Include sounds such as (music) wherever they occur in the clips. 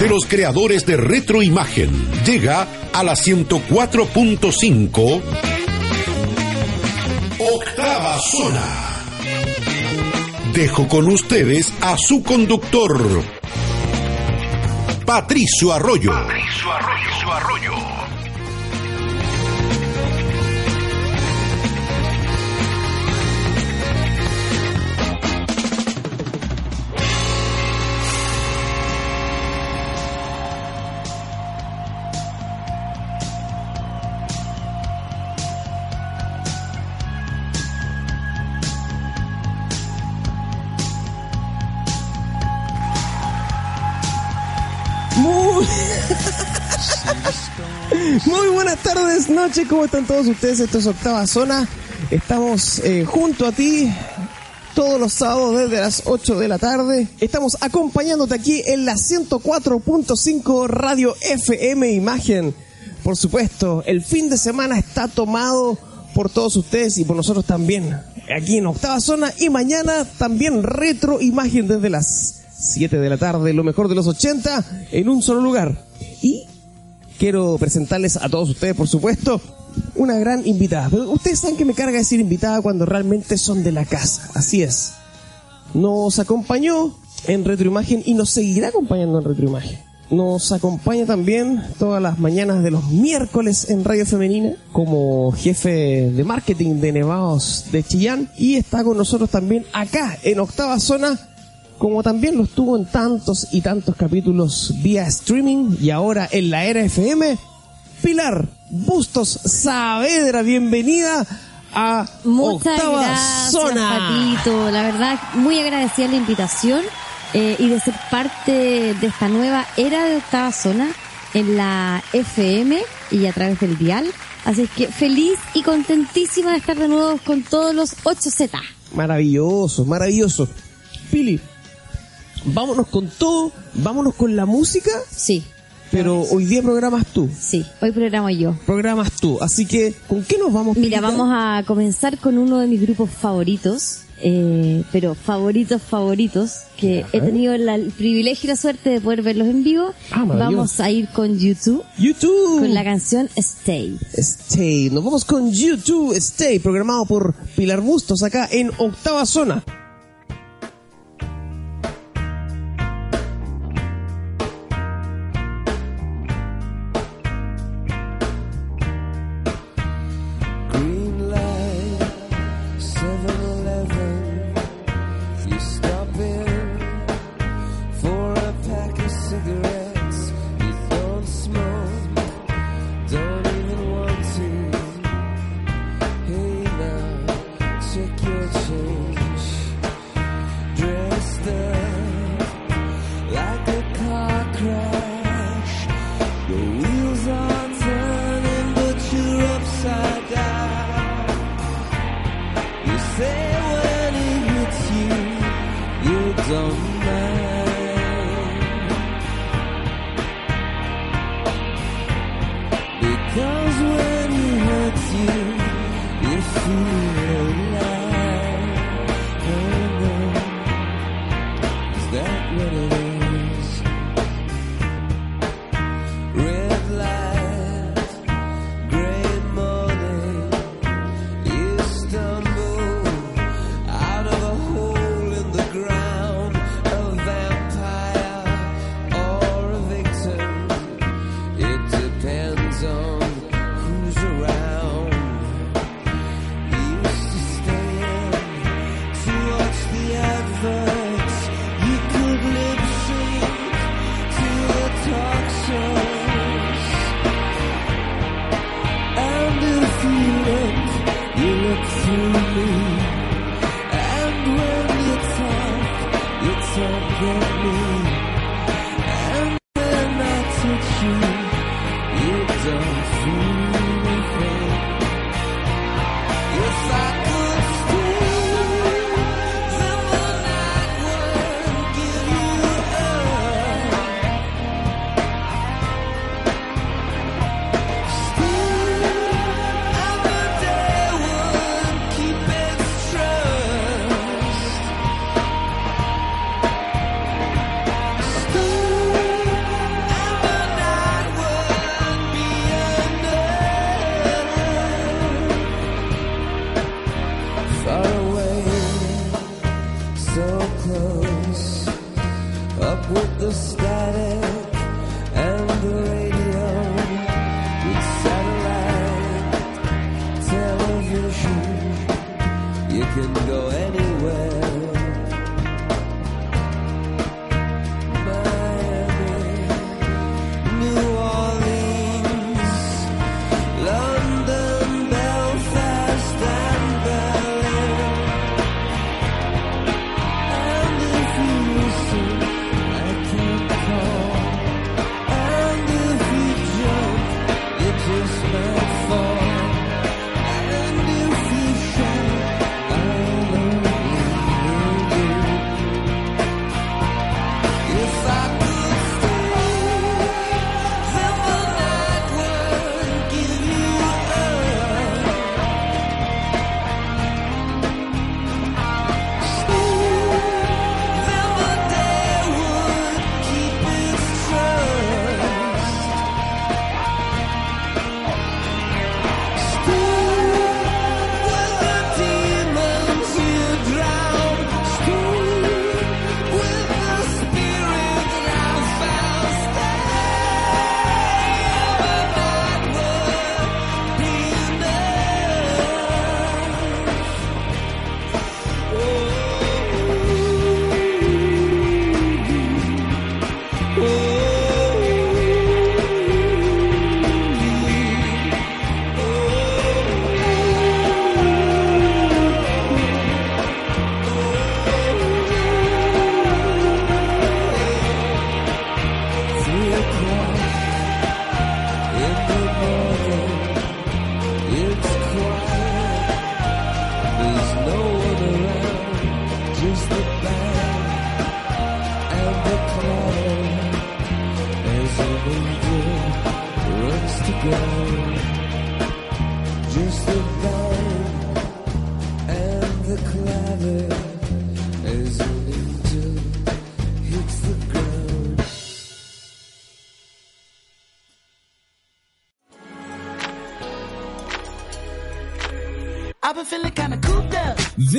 De los creadores de Retroimagen, llega a la 104.5 Octava Zona. Dejo con ustedes a su conductor, Patricio Arroyo. Patricio Arroyo. Arroyo. Muy buenas tardes, noches, ¿cómo están todos ustedes? Esto es Octava Zona. Estamos eh, junto a ti todos los sábados desde las 8 de la tarde. Estamos acompañándote aquí en la 104.5 Radio FM Imagen. Por supuesto, el fin de semana está tomado por todos ustedes y por nosotros también. Aquí en Octava Zona y mañana también retro imagen desde las 7 de la tarde, lo mejor de los 80 en un solo lugar. Y quiero presentarles a todos ustedes, por supuesto, una gran invitada. Pero ustedes saben que me carga decir invitada cuando realmente son de la casa. Así es. Nos acompañó en Retroimagen y nos seguirá acompañando en Retroimagen. Nos acompaña también todas las mañanas de los miércoles en Radio Femenina como jefe de marketing de Nevados de Chillán y está con nosotros también acá en Octava Zona como también lo estuvo en tantos y tantos capítulos vía streaming y ahora en la era FM, Pilar Bustos Saavedra, bienvenida a Muchas Octava gracias, Zona. Patito. La verdad, muy agradecida la invitación eh, y de ser parte de esta nueva era de Octava Zona en la FM y a través del dial. Así es que feliz y contentísima de estar de nuevo con todos los 8Z. Maravilloso, maravilloso. Pili, vámonos con todo, vámonos con la música, Sí, pero hoy día programas tú, sí, hoy programo yo. programas tú, así que ¿con qué nos vamos? Mira, vamos a comenzar con uno de mis grupos favoritos, eh, pero favoritos, favoritos, que he tenido la- el privilegio y la suerte de poder verlos en vivo. Ah, vamos a ir con YouTube, YouTube. con la canción Stay. Stay. Nos vamos con YouTube Stay, programado por Pilar Bustos acá en Octava Zona.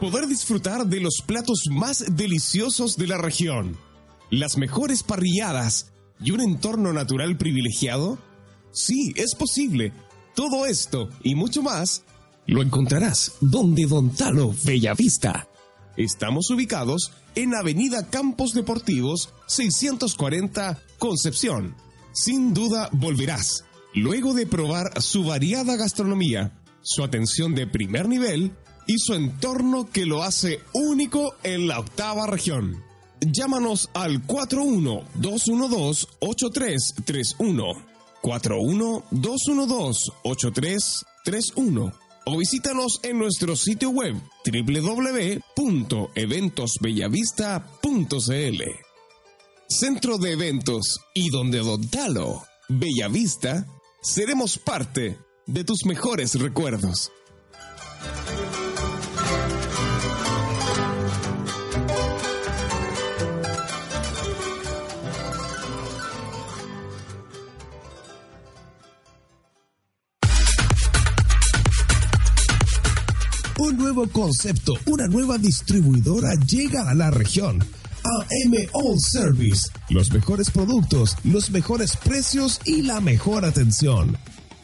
Poder disfrutar de los platos más deliciosos de la región, las mejores parrilladas y un entorno natural privilegiado? Sí, es posible. Todo esto y mucho más lo encontrarás donde Don Talo Bellavista. Estamos ubicados en Avenida Campos Deportivos 640 Concepción. Sin duda volverás, luego de probar su variada gastronomía, su atención de primer nivel y su entorno que lo hace único en la octava región. Llámanos al 41-212-8331. 41-212-8331 o visítanos en nuestro sitio web www.eventosbellavista.cl. Centro de Eventos y donde Don Talo, Bellavista, seremos parte de tus mejores recuerdos. Un nuevo concepto, una nueva distribuidora llega a la región. AM All Service. Los mejores productos, los mejores precios y la mejor atención.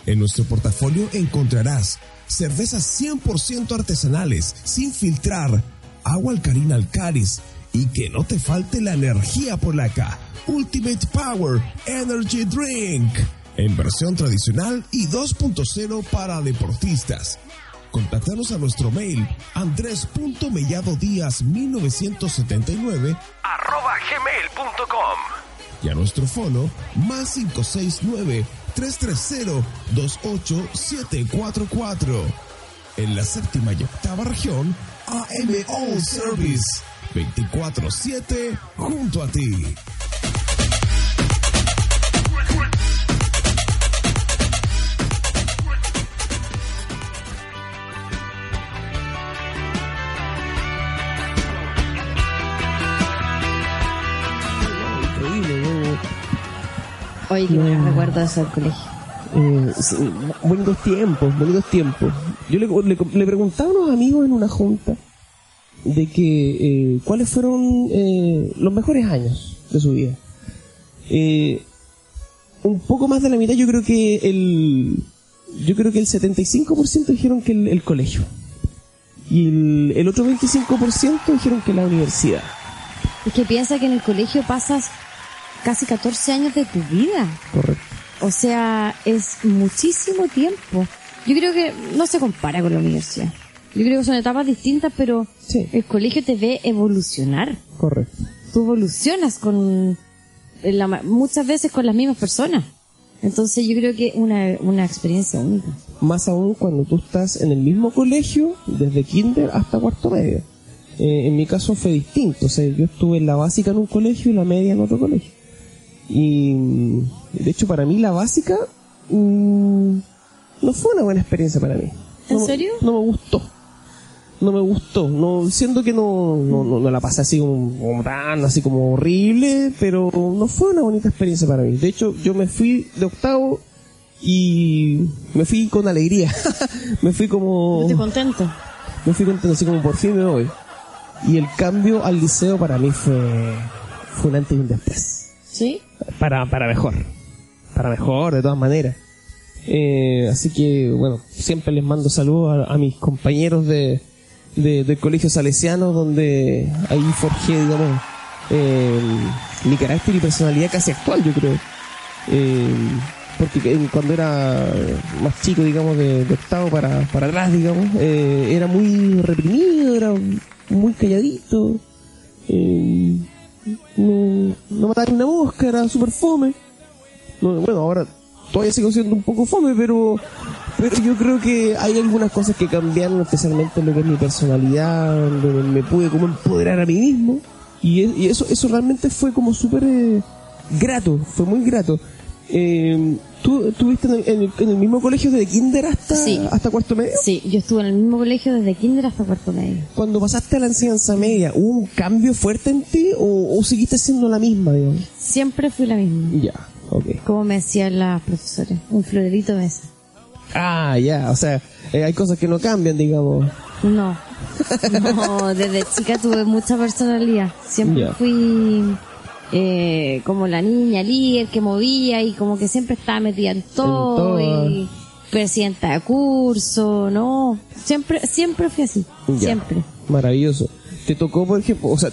En nuestro portafolio encontrarás cervezas 100% artesanales, sin filtrar, agua alcalina Alcaris y que no te falte la energía polaca. Ultimate Power Energy Drink. En versión tradicional y 2.0 para deportistas. Contáctanos a nuestro mail andrés.melladodías1979 arroba gmail.com. y a nuestro fono más 569 330 28744. En la séptima y octava región, AM All Service 24-7 junto a ti. Oye, qué No. buenos recuerdos eso del colegio. Eh, bonitos tiempos, bonitos tiempos. Yo le, le, le preguntaba a unos amigos en una junta de que eh, cuáles fueron eh, los mejores años de su vida. Eh, un poco más de la mitad, yo creo que el yo creo que el 75% dijeron que el, el colegio. Y el, el otro 25% dijeron que la universidad. Es que piensa que en el colegio pasas casi 14 años de tu vida. Correcto. O sea, es muchísimo tiempo. Yo creo que no se compara con la universidad. Yo creo que son etapas distintas, pero Sí. el colegio te ve evolucionar. Correcto. Tú evolucionas con la muchas veces con las mismas personas. Entonces yo creo que una una experiencia única. Más aún cuando tú estás en el mismo colegio, desde kinder hasta cuarto medio. Eh, en mi caso fue distinto, o sea, yo estuve en la básica en un colegio y la media en otro colegio. Y de hecho para mí la básica mm, no fue una buena experiencia para mí. ¿En No me- serio? No me gustó. No me gustó. No, siento que no, no, no, no la pasé así como, como tan, así como horrible, pero no fue una bonita experiencia para mí. De hecho, yo me fui de octavo y me fui con alegría. (laughs) me fui como, contento. me fui contento, así como por fin me voy. Y el cambio al liceo para mí fue, fue un antes y un después Para, para mejor. Para mejor, de todas maneras. Eh, así que, bueno, siempre les mando saludos a, mis compañeros de, de- del colegio salesiano, donde ahí forjé, digamos, mi carácter y personalidad casi actual, yo creo. Eh, porque que- cuando era más chico, digamos, de, de octavo para, para atrás, digamos, eh, era muy reprimido, era muy calladito. No, no mataba ni una mosca, era súper fome. No, bueno, ahora todavía sigo siendo un poco fome, pero, pero yo creo que hay algunas cosas que cambiaron, especialmente en lo que es mi personalidad, donde me pude como empoderar a mí mismo. Y, y eso, eso realmente fue como súper eh, grato, fue muy grato. Eh, ¿Tú estuviste en el, en el- en el mismo colegio desde kinder hasta, Sí. hasta cuarto medio? Sí, yo estuve en el mismo colegio desde kinder hasta cuarto medio. Cuando pasaste a la enseñanza media, ¿hubo un cambio fuerte en ti o, o seguiste siendo la misma, digamos? Siempre fui la misma. Ya, ok. Como me decían las profesoras. Un florerito mesa. Ah, ya, o sea, eh, hay cosas que no cambian, digamos. No. No, desde chica tuve mucha personalidad. Siempre fui eh, como la niña líder que movía y como que siempre estaba metida en todo, todo. y presidenta de curso, no. Siempre, siempre fui así. Ya. Siempre. Maravilloso. Te tocó, por ejemplo, o sea,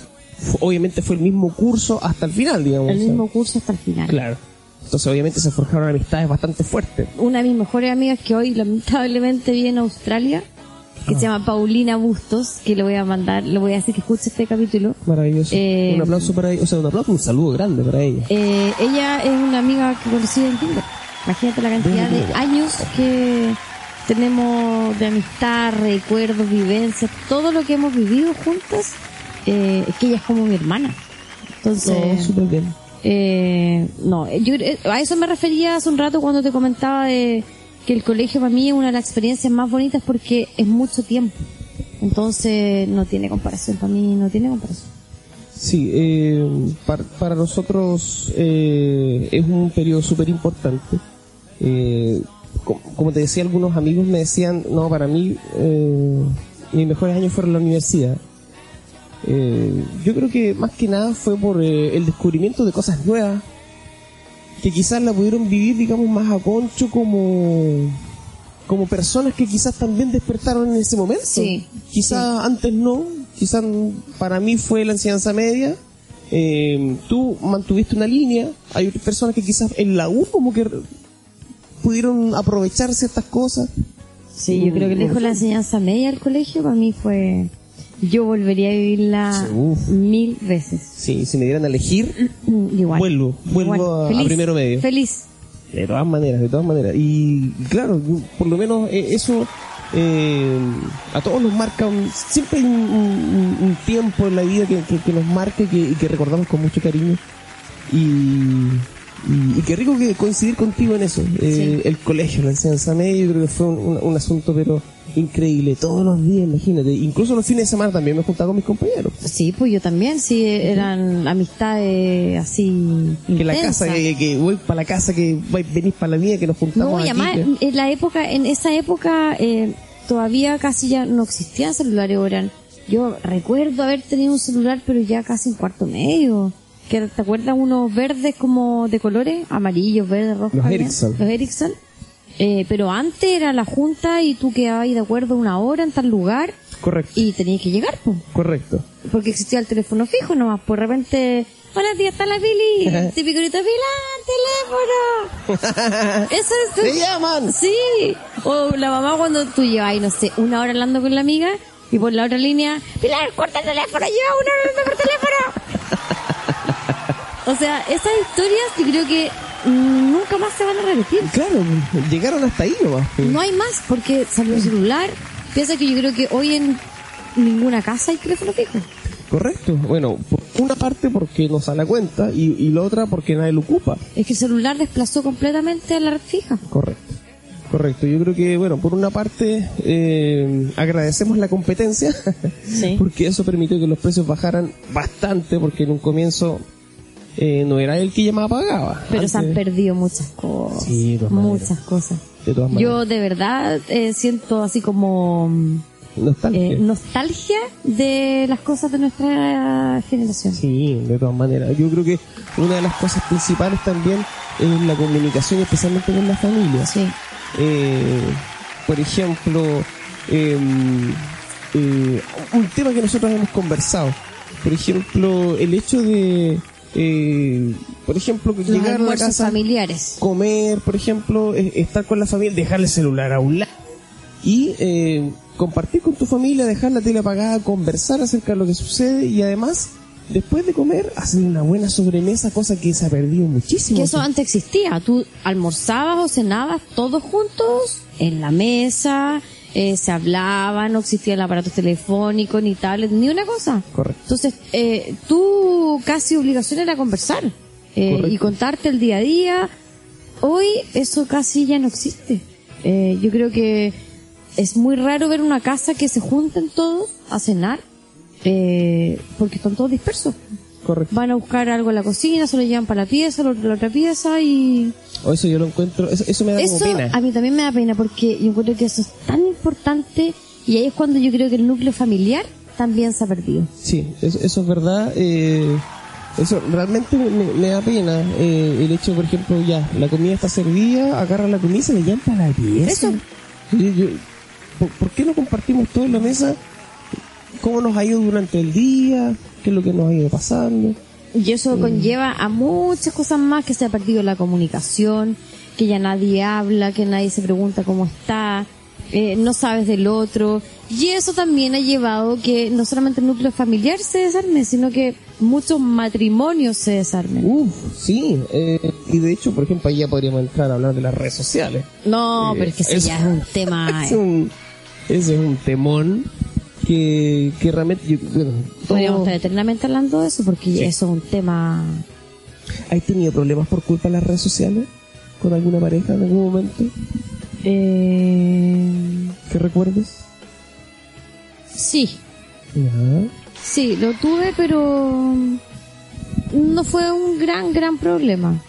obviamente fue el mismo curso hasta el final, digamos. El mismo curso hasta el final. Claro. Entonces, obviamente se forjaron amistades bastante fuertes. Una de mis mejores amigas que hoy lamentablemente vive en Australia, que Ah. se llama Paulina Bustos, que le voy a mandar, le voy a decir que escuche este capítulo. Maravilloso. Eh, un aplauso para ella, o sea, un aplauso, un saludo grande para ella. Eh, ella es una amiga que conocí en Tinder. Imagínate la cantidad de años que tenemos de amistad, recuerdos, vivencias, todo lo que hemos vivido juntas, eh, es que ella es como mi hermana. Entonces, No, súper bien. eh, no, yo eh, a eso me refería hace un rato cuando te comentaba de que el colegio para mí es una de las experiencias más bonitas porque es mucho tiempo. Entonces, no tiene comparación, para mí no tiene comparación. Sí, eh, para, para nosotros eh, es un periodo súper importante. Eh, co- como te decía, algunos amigos me decían, no, para mí eh, mis mejores años fueron la universidad. Eh, yo creo que más que nada fue por eh, el descubrimiento de cosas nuevas que quizás la pudieron vivir, digamos, más a concho como como personas que quizás también despertaron en ese momento. Sí, Quizás antes no, quizás para mí fue la enseñanza media. Eh, tú mantuviste una línea, hay otras personas que quizás en la U como que pudieron aprovechar ciertas cosas. Sí, yo creo que lejos la enseñanza media del colegio para mí fue... Yo volvería a vivirla Uf. mil veces. Sí, si me dieran a elegir, Igual. Vuelvo, vuelvo Igual. a- primero medio. Feliz. De todas maneras, de todas maneras. Y claro, por lo menos eh, eso eh, a todos nos marca, un- siempre hay un, un- un tiempo en la vida que, que- que nos marca y que, que recordamos con mucho cariño. Y, y- y qué rico que coincidir contigo en eso. Eh, El colegio, la enseñanza media, yo creo que fue un asunto pero increíble. Todos los días, imagínate. Incluso los fines de semana también me juntaba con mis compañeros. Sí, pues yo también, sí, eran amistades así. Que la casa, que, que voy para la casa, que venís para la mía, que nos juntamos No, y aquí, además, que- en la época, en esa época, eh, todavía casi ya no existían celulares, eran. Yo recuerdo haber tenido un celular, pero ya casi en cuarto medio. Que, ¿Te acuerdas unos verdes como de colores? Amarillos, verdes, rojos. Los? Ericsson. Los Ericsson. Eh, pero antes era la junta y tú quedabas de acuerdo una hora en tal lugar Correcto, y tenías que llegar, pues. correcto. Porque existía el teléfono fijo nomás, por repente, hola tía, está la Pili, (laughs) típico grito, Pilar, teléfono. (laughs) Eso es ¡Te llaman! Sí, o la mamá cuando tú llevas ahí, no sé, una hora hablando con la amiga y por la otra línea, Pilar, corta el teléfono, lleva una hora hablando por teléfono. (laughs) o sea, esas historias yo creo que nunca más se van a repetir. Claro, llegaron hasta ahí nomás. No hay más porque salió el celular. Piensa que yo creo que hoy en ninguna casa hay teléfono fijo. Correcto. Bueno, por una parte porque no sale a cuenta y, y la otra porque nadie lo ocupa. Es que el celular desplazó completamente a la red fija. Correcto. Correcto. Yo creo que, bueno, por una parte eh, agradecemos la competencia Sí. (laughs) porque eso permitió que los precios bajaran bastante porque en un comienzo eh, no era el que llamaba pagaba. Pero se han perdido muchas cosas. Sí, de muchas cosas. De todas maneras. Yo de verdad eh, siento así como mm, Nostalgia. eh, nostalgia de las cosas de nuestra generación. Sí, de todas maneras. Yo creo que una de las cosas principales también es la comunicación, especialmente con la familia. Sí. Eh, por ejemplo, eh, eh, un tema que nosotros hemos conversado. Por ejemplo, el hecho de, eh, por ejemplo, Los llegar a la casa, familiares. comer, por ejemplo, eh, estar con la familia, dejar el celular a un lado y eh, compartir con tu familia, dejar la tele apagada, conversar acerca de lo que sucede y además, después de comer, hacer una buena sobremesa, cosa que se ha perdido muchísimo. Que eso antes existía. Tú almorzabas o cenabas todos juntos en la mesa, eh, se hablaba, no existía el aparato telefónico ni tablet, ni una cosa. Correcto. Entonces, eh, tu casi obligación era conversar eh, y contarte el día a día. Hoy eso casi ya no existe. Eh, yo creo que es muy raro ver una casa que se junten todos a cenar eh, porque están todos dispersos. Correcto. Van a buscar algo en la cocina, se lo llevan para la pieza, lo la otra pieza y... O eso yo lo encuentro, eso, eso me da Eso como pena. a mí también me da pena porque yo encuentro que eso es tan importante y ahí es cuando yo creo que el núcleo familiar también se ha perdido. Sí, eso, eso es verdad. Eh, eso realmente me, me da pena. Eh, el hecho, por ejemplo, ya, la comida está servida, agarra la comida y se le llama para la pieza. Eso. Yo- yo- ¿por, por qué no compartimos todo en la mesa? ¿Cómo nos ha ido durante el día? ¿Qué es lo que nos ha ido pasando? Y eso conlleva a muchas cosas más, que se ha perdido la comunicación, que ya nadie habla, que nadie se pregunta cómo está, eh, no sabes del otro. Y eso también ha llevado que no solamente el núcleo familiar se desarme, sino que muchos matrimonios se desarmen. Uf, sí. eh, y de hecho, por ejemplo, ahí ya podríamos entrar a hablar de las redes sociales. No, Eh, pero es que ese eso- ya es un tema... (laughs) Es un, ese es un temón que, que realmente... yo- bueno, Podríamos estar eternamente hablando de eso, porque Sí. eso es un tema... ¿Has tenido problemas por culpa de las redes sociales? ¿Con alguna pareja en algún momento? Eh... ¿Que recuerdes? Sí, sí, lo tuve, pero no fue un gran, gran problema.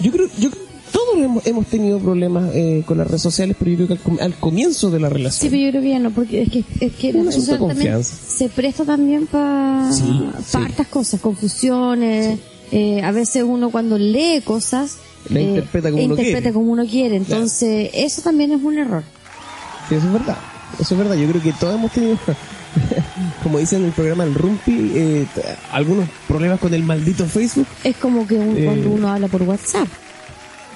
Yo creo, yo creo todos hemos, hemos tenido problemas eh, con las redes sociales, pero yo creo que al, com- al comienzo de la Sí, relación. pero yo creo que ya no, porque es que, es que Un la asunto de social también confianza. se presta también para Sí, sí. hartas cosas, confusiones. eh, a veces uno cuando lee cosas La interpreta como uno interpreta quiere. como uno quiere. Entonces, eso también es un error. Sí, eso es verdad. Eso es verdad. Yo creo que todos hemos tenido, (laughs) como dicen en el programa El Rumpi, eh, algunos problemas con el maldito Facebook. Es como que un- Eh, cuando uno habla por WhatsApp.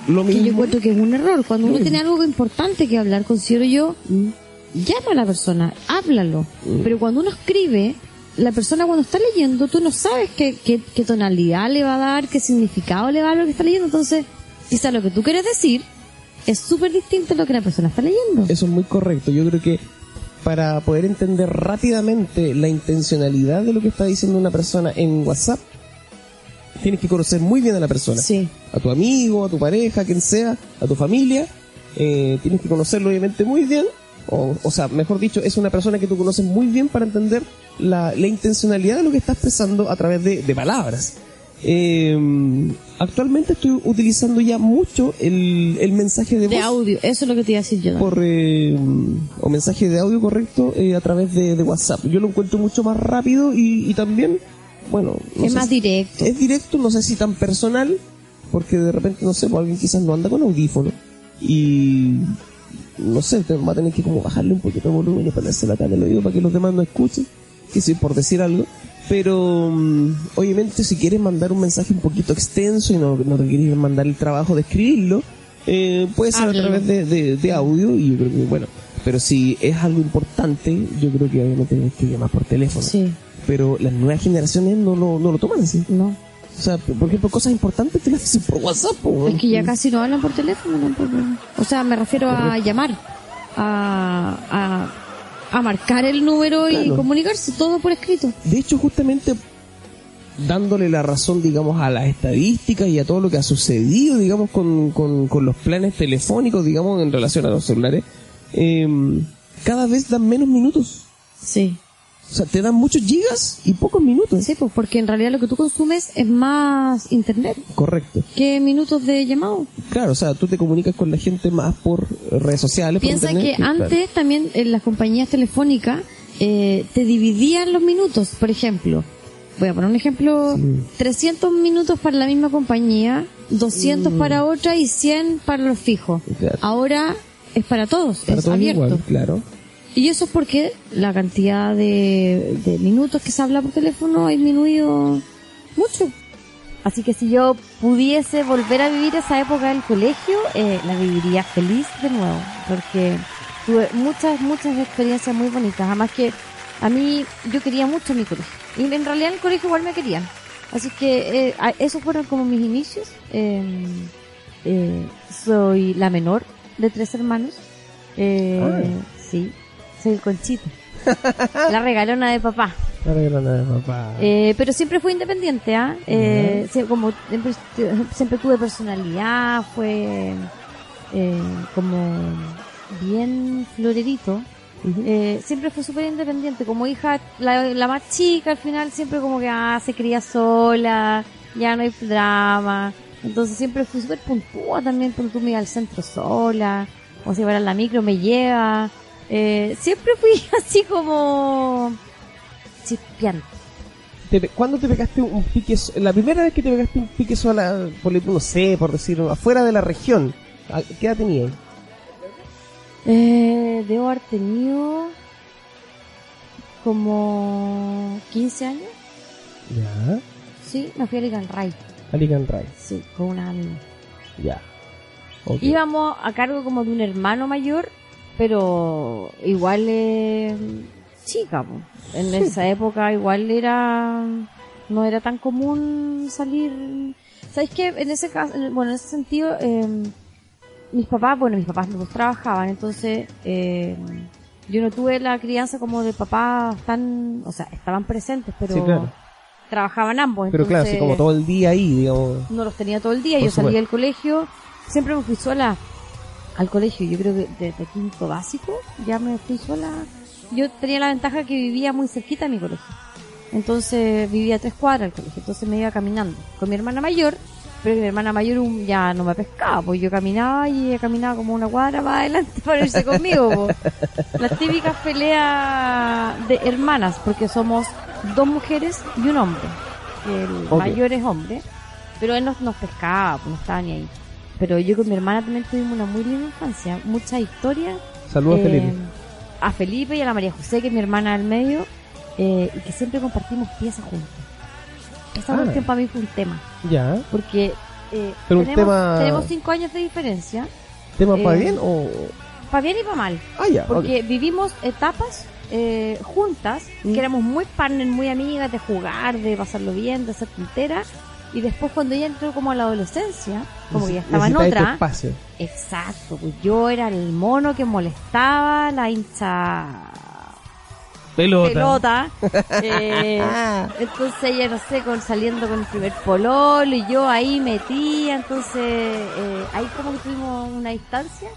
Lo que yo mismo. encuentro que es un error. Cuando uno tiene algo importante que hablar, considero yo, llama a la persona, háblalo. Pero cuando uno escribe, la persona cuando está leyendo, tú no sabes qué, qué, qué tonalidad le va a dar, qué significado le va a dar lo que está leyendo. Entonces, quizá lo que tú quieres decir es súper distinto a lo que la persona está leyendo. Eso es muy correcto. Yo creo que para poder entender rápidamente la intencionalidad de lo que está diciendo una persona en WhatsApp, Tienes que conocer muy bien a la persona. Sí. A tu amigo, a tu pareja, a quien sea, a tu familia. Eh, tienes que conocerlo obviamente muy bien. O, o sea, mejor dicho, es una persona que tú conoces muy bien para entender la, la intencionalidad de lo que está expresando a través de, de palabras. Eh, actualmente estoy utilizando ya mucho el, el mensaje de voz De audio, eso es lo que te iba a decir yo. por eh, o mensaje de audio correcto eh, a través de, de WhatsApp. Yo lo encuentro mucho más rápido y, y también, bueno, no es más si- directo. es directo, no sé si tan personal, porque de repente, no sé, pues alguien quizás no anda con audífono y no sé, va a tener que como bajarle un poquito de volumen y ponérselo acá en el oído para que los demás no escuchen, que sí, por decir algo. Pero mm, obviamente si quieres mandar un mensaje un poquito extenso y no, no te quieres mandar el trabajo de escribirlo, eh, puede ser Háblalo. a través de, de- de audio y yo creo que, bueno, pero si es algo importante, yo creo que obviamente tienes que llamar por teléfono. Sí, Pero las nuevas generaciones no lo, no lo toman así. no. O sea, por ejemplo, cosas importantes te las dicen por WhatsApp. Es que ya casi no hablan por teléfono tampoco. O sea, me refiero a llamar, a, a, a marcar el número y comunicarse, todo por escrito. De hecho, justamente dándole la razón, digamos, a las estadísticas y a todo lo que ha sucedido, digamos, con, con, con los planes telefónicos, digamos, en relación a los celulares, eh, cada vez dan menos minutos. Sí. O sea, te dan muchos gigas y pocos minutos. Sí, pues porque en realidad lo que tú consumes es más internet Correcto. que minutos de llamado. Claro, o sea, tú te comunicas con la gente más por redes sociales. por Piensa internet, que claro. antes también en las compañías telefónicas eh, te dividían los minutos. Por ejemplo, voy a poner un ejemplo, 300 minutos para la misma compañía, 200 para otra y 100 para los fijos. Mm. Claro. Ahora es para todos, Para es todos abierto. igual, claro. Y eso es porque la cantidad de, de minutos que se habla por teléfono ha disminuido mucho. Así que si yo pudiese volver a vivir esa época del colegio, eh, la viviría feliz de nuevo, porque tuve muchas, muchas experiencias muy bonitas. Además que a mí, yo quería mucho mi colegio. Y en realidad en el colegio igual me querían. Así que eh, esos fueron como mis inicios. Eh, eh, soy la menor de tres hermanos. Eh, Ah. Sí, soy el conchito. la regalona de papá. La regalona de papá. Eh, pero siempre fui independiente, ¿ah? Eh, como siempre, siempre tuve personalidad, fue eh, como bien florerito. Eh, siempre fue súper independiente. Como hija, la, la más chica, al final siempre como que ah, se cría sola, ya no hay drama. Entonces siempre fui súper puntúa también, tú me iba al centro sola, o si iba a la micro me lleva. Eh, siempre fui (laughs) así como chispeante. Te pe- ¿Cuándo te pegaste un pique, la primera vez que te pegaste un pique sola, por, no sé, por decirlo, afuera de la región? ¿A- ¿Qué edad tenías? Eh, debo haber tenido como 15 años. Ya. Sí, me fui a Ligan Ray. Alican Ray. Sí, con una amiga. Ya. Íbamos a cargo como de un hermano mayor, pero igual eh, chica. po. En esa época igual era no era tan común salir. ¿Sabes qué? En ese caso, en- bueno, en ese sentido, eh, mis papás, bueno, mis papás los trabajaban, entonces eh, yo no tuve la crianza como de papás tan, o sea, estaban presentes, pero Sí, claro. trabajaban ambos. Pero claro, así entonces- como todo el día ahí, digamos. no los tenía todo el día, Por yo salía supuesto. del colegio, siempre me fui sola al colegio, yo creo que desde quinto básico ya me fui sola. Yo tenía la ventaja que vivía muy cerquita de mi colegio. Entonces vivía a tres cuadras del colegio, entonces me iba caminando con mi hermana mayor, pero mi hermana mayor ya no me pescaba, pues yo caminaba y ella caminaba como una cuadra más adelante (laughs) para irse conmigo. po. Las típicas peleas de hermanas, porque somos dos mujeres y un hombre. El mayor es hombre, pero él nos, nos pescaba, pues no estaba ni ahí. Pero yo con mi hermana también tuvimos una muy linda infancia, muchas historias. Saludos, Eh, Felipe. A Felipe y a la María José, que es mi hermana del medio, eh, y que siempre compartimos piezas juntos. Esa Ah. cuestión para mí fue un tema, Ya. porque eh, Pero un tenemos, tema- tenemos cinco años de diferencia, ¿Tema para eh, bien o...? para bien y para mal. Ah, ya. Porque vivimos etapas eh, juntas, Mm. que éramos muy partners, muy amigas de jugar, de pasarlo bien, de ser puntera. Y después cuando ella entró como a la adolescencia, como que ya estaba en tu otra. espacio. Exacto, pues yo era el mono que molestaba, la hincha Pelota. pelota. (laughs) Eh, entonces ella, no sé, con, saliendo con el primer pololo y yo ahí metía, entonces eh, ahí como que tuvimos una distancia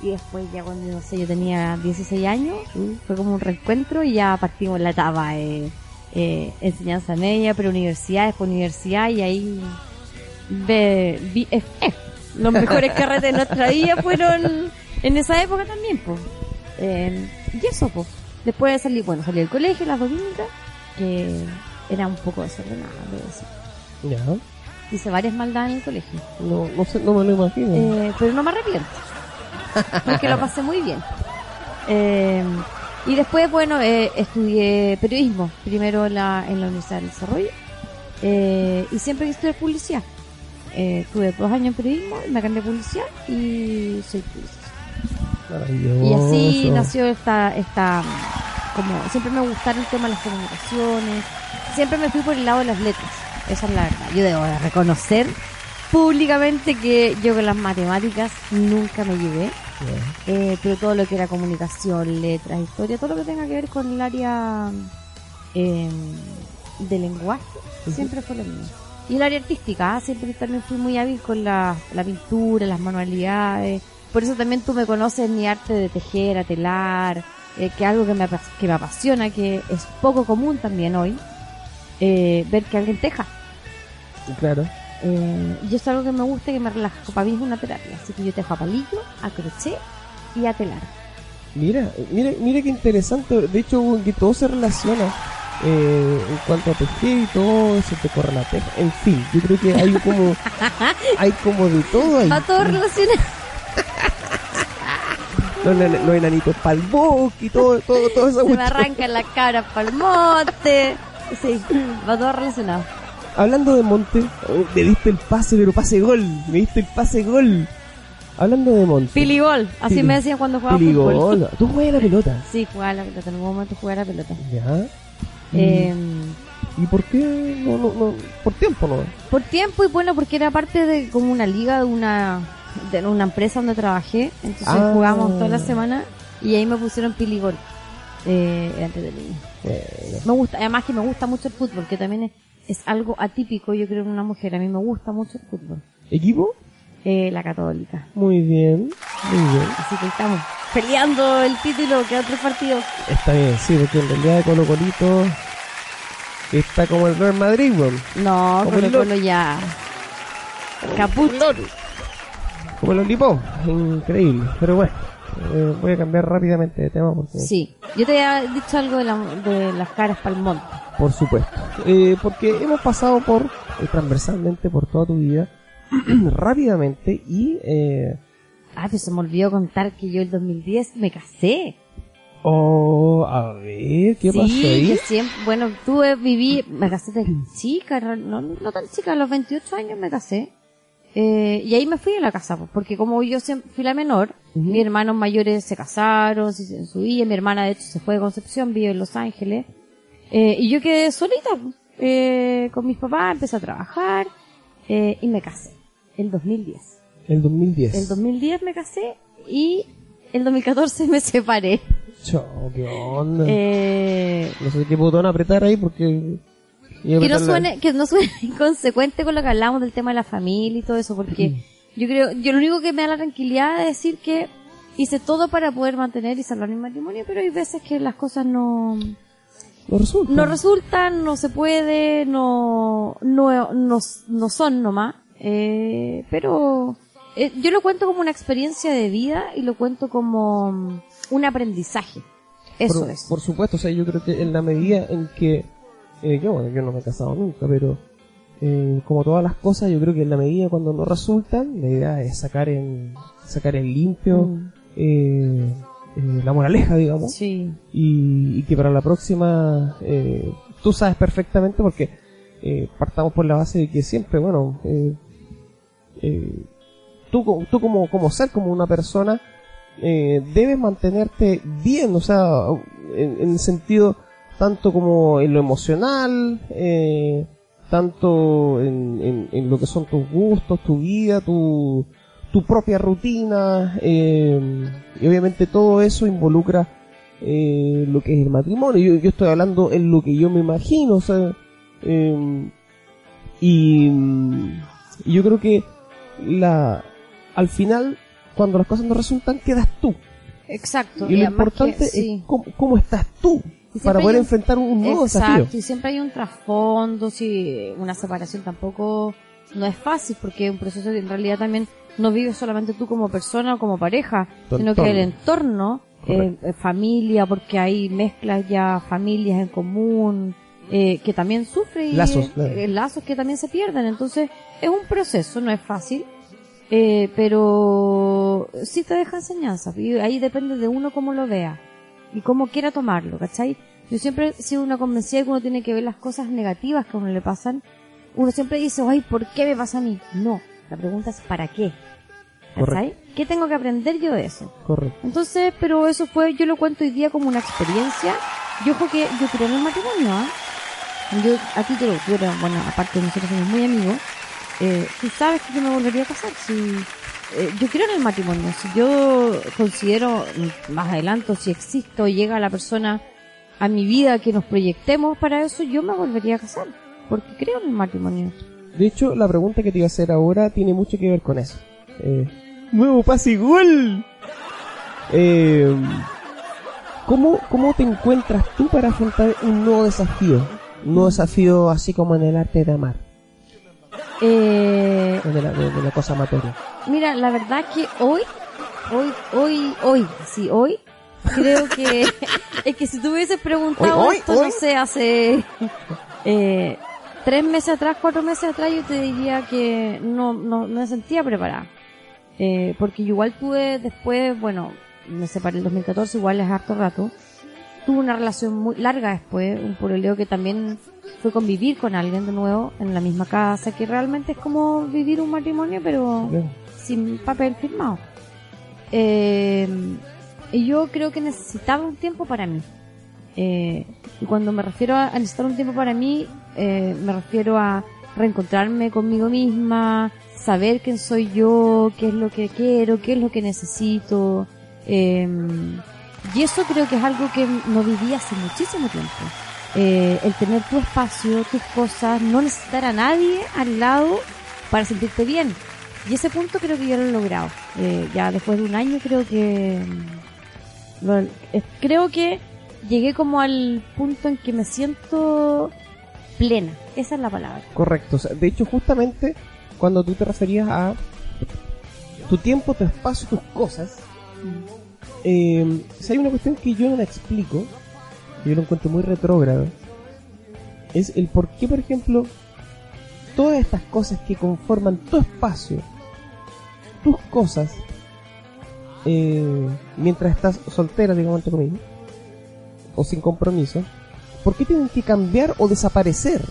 y después ya cuando, no sé, yo tenía 16 años, fue como un reencuentro y ya partimos la etapa eh, eh, enseñanza media, preuniversidad, después universidad y ahí ve, vi- eh, eh, los mejores (laughs) carretes de nuestra vida fueron en esa época también, pues. Eh, y eso, pues. Después salí, bueno, salí del colegio, las domingos, que era un poco desordenada, debo decir. Ya. Hice varias maldades en el colegio. No, no, sé, no me lo imagino. Eh, pero no me arrepiento. Porque lo pasé muy bien. (laughs) Eh, y después, bueno, eh, estudié periodismo. Primero en la, en la Universidad del Desarrollo. Eh, y siempre quise estudiar publicidad. Eh, tuve dos años en periodismo, me cambié a publicidad y soy publicista. Y así nació esta, esta, como siempre me gustaron el tema de las comunicaciones, siempre me fui por el lado de las letras, esa es la verdad. Yo debo de reconocer públicamente que yo con las matemáticas nunca me llevé, eh, pero todo lo que era comunicación, letras, historia, todo lo que tenga que ver con el área eh, de lenguaje, siempre fue lo mío. Y el área artística, ah, siempre también fui muy hábil con la, la pintura, las manualidades. Por eso también tú me conoces mi arte de tejer, a telar, eh, que es algo que me, que me apasiona, que es poco común también hoy, eh, ver que alguien teja. Claro. Eh, y eso es algo que me gusta y que me relaja. Para mí es una terapia. Así que yo tejo a palillo, a crochet y a telar. Mira, mira, mira qué interesante. De hecho, que todo se relaciona. Eh, en cuanto a tejer y todo, se te corre la teja. En fin, yo creo que hay como, (laughs) hay como de todo ahí. Va todo relacionado. (laughs) Los, enanitos pa'l bosque y todo, todo, todo esa Se me arrancan las cabras pa'l monte. Sí, va todo relacionado. Hablando de Monte, eh, me diste el pase, pero pase gol. Me diste el pase gol. Hablando de Monte. Piligol, así Pili- me decían cuando jugaba Piligol. fútbol. Tú juegas la pelota. Sí, jugaba la pelota, en algún momento jugaba la pelota. Ya. Eh, ¿Y por qué? No, no, no. Por tiempo, ¿no? por tiempo y bueno, porque era parte de como una liga de una de una empresa donde trabajé, entonces Ah. jugábamos toda la semana y ahí me pusieron Piligol. Eh, era entretenido. Eh, Me gusta, además que me gusta mucho el fútbol, que también es, es algo atípico, yo creo, en una mujer. A mí me gusta mucho el fútbol. ¿Equipo? Eh, la católica. Muy bien. Muy bien. Así que estamos peleando el título, que otros partidos. Está bien, sí, porque en realidad de Colo Colito está como el Real Madrid, weón. No, Como Colo el Colo ya. Caput. Como el Olipó. Increíble. Pero bueno, eh, voy a cambiar rápidamente de tema porque... Sí. Yo te había dicho algo de, la- de las caras palmonte. Por supuesto. Eh, porque hemos pasado por, eh, transversalmente por toda tu vida, (clears throat) rápidamente, y, eh, Ah, pero se me olvidó contar que yo el 2010 me casé. oh, a ver, ¿qué sí, pasó ahí? yo siempre, bueno, tuve, viví, me casé de chica, no, no tan chica, a los 28 años me casé. Eh, y ahí me fui a la casa, porque como yo siempre fui la menor, mis hermanos mayores se casaron, se en su vida, mi hermana de hecho se fue de Concepción, vive en Los Ángeles, eh, y yo quedé solita, eh, con mis papás, empecé a trabajar, eh, y me casé, el 2010. El 2010. El 2010 me casé y el 2014 me separé. Chao, ¿qué onda? Eh, No sé qué botón apretar ahí porque... que no suene, que no suene (laughs) inconsecuente con lo que hablamos del tema de la familia y todo eso, porque (clears throat) yo creo, yo lo único que me da la tranquilidad es decir que hice todo para poder mantener y salvar mi matrimonio, pero hay veces que las cosas no, No resulta. no resultan, no se puede, no, no, no, no son nomás, eh, pero eh, yo lo cuento como una experiencia de vida y lo cuento como un aprendizaje. Eso por, es. Por supuesto, o sea, yo creo que en la medida en que... eh, yo, bueno, yo no me he casado nunca, pero... eh, como todas las cosas, yo creo que en la medida cuando no resultan, la idea es sacar en, sacar en limpio Mm. eh, eh, la moraleja, digamos. Sí. y, y que para la próxima eh, tú sabes perfectamente porque eh, partamos por la base de que siempre, bueno, tú, tú como, como ser, como una persona, eh, debes mantenerte bien, o sea, en, en el sentido tanto como en lo emocional, eh, tanto en, en- en lo que son tus gustos, tu vida, tu, tu propia rutina, eh, y obviamente todo eso involucra eh, lo que es el matrimonio. Yo, yo estoy hablando en lo que yo me imagino, o sea, eh, y, yo creo que la al final, cuando las cosas no resultan, quedas tú. Exacto. Y lo importante que- sí. es cómo, cómo estás tú para poder un- enfrentar un nuevo Exacto, desafío. y siempre hay un trasfondo, si una separación tampoco no es fácil, porque es un proceso que en realidad también no vives solamente tú como persona o como pareja, Tu sino que el entorno. eh, eh, familia, porque hay mezclas ya familias en común, eh, que también sufre y Lazos, claro. eh, lazos que también se pierden. Entonces, es un proceso, no es fácil. Eh, pero sí te deja enseñanzas y ahí depende de uno cómo lo vea y cómo quiera tomarlo, ¿cachai? Yo siempre he sido una convencida de que uno tiene que ver las cosas negativas que a uno le pasan. Uno siempre dice, ay, ¿por qué me pasa a mí? No, la pregunta es ¿para qué? ¿Cachai? ¿Qué tengo que aprender yo de eso? Correcto. Entonces, pero eso fue, yo lo cuento hoy día como una experiencia. Yo ojo que yo creo en el matrimonio, ¿ah? Yo, a ti te lo juro, bueno, aparte nosotros somos muy amigos, eh, tú sabes que yo me volvería a casar. Si, eh, yo creo en el matrimonio. Si yo considero mm, más adelante, si existo llega la persona a mi vida que nos proyectemos para eso, yo me volvería a casar. Porque creo en el matrimonio. De hecho, la pregunta que te iba a hacer ahora tiene mucho que ver con eso. Eh, nuevo pase y gol. Eh, ¿cómo, ¿Cómo te encuentras tú para afrontar un nuevo desafío? Un nuevo desafío así como en el arte de amar, Eh, en la, de, de la cosa materia. Mira, la verdad que hoy, hoy, hoy, hoy, sí, hoy, creo que (laughs) es que si tú hubieses preguntado Hoy, hoy, esto, hoy. no sé, hace eh, tres meses atrás, cuatro meses atrás, yo te diría que no, no, no me sentía preparada. Eh, porque igual tuve después, bueno, me separé en 2014, igual es harto rato. Tuve una relación muy larga después, un pololeo que también fue convivir con alguien de nuevo en la misma casa, que realmente es como vivir un matrimonio, pero Bien. sin papel firmado. Eh, y yo creo que necesitaba un tiempo para mí. Eh, y cuando me refiero a, a necesitar un tiempo para mí, eh, me refiero a reencontrarme conmigo misma, saber quién soy yo, qué es lo que quiero, qué es lo que necesito. Eh, y eso creo que es algo que no viví hace muchísimo tiempo. Eh, el tener tu espacio, tus cosas, no necesitar a nadie al lado para sentirte bien. Y ese punto creo que ya lo he logrado. Eh, ya después de un año creo que... mm, lo- eh, creo que llegué como al punto en que me siento plena. Esa es la palabra. Correcto. O sea, de hecho, justamente cuando tú te referías a tu tiempo, tu espacio, tus cosas, eh, si hay una cuestión que yo no la explico, que yo lo encuentro muy retrógrado, es el por qué, por ejemplo, todas estas cosas que conforman tu espacio, tus cosas, eh, mientras estás soltera, digamos, entre comillas, o sin compromiso, ¿por qué tienen que cambiar o desaparecer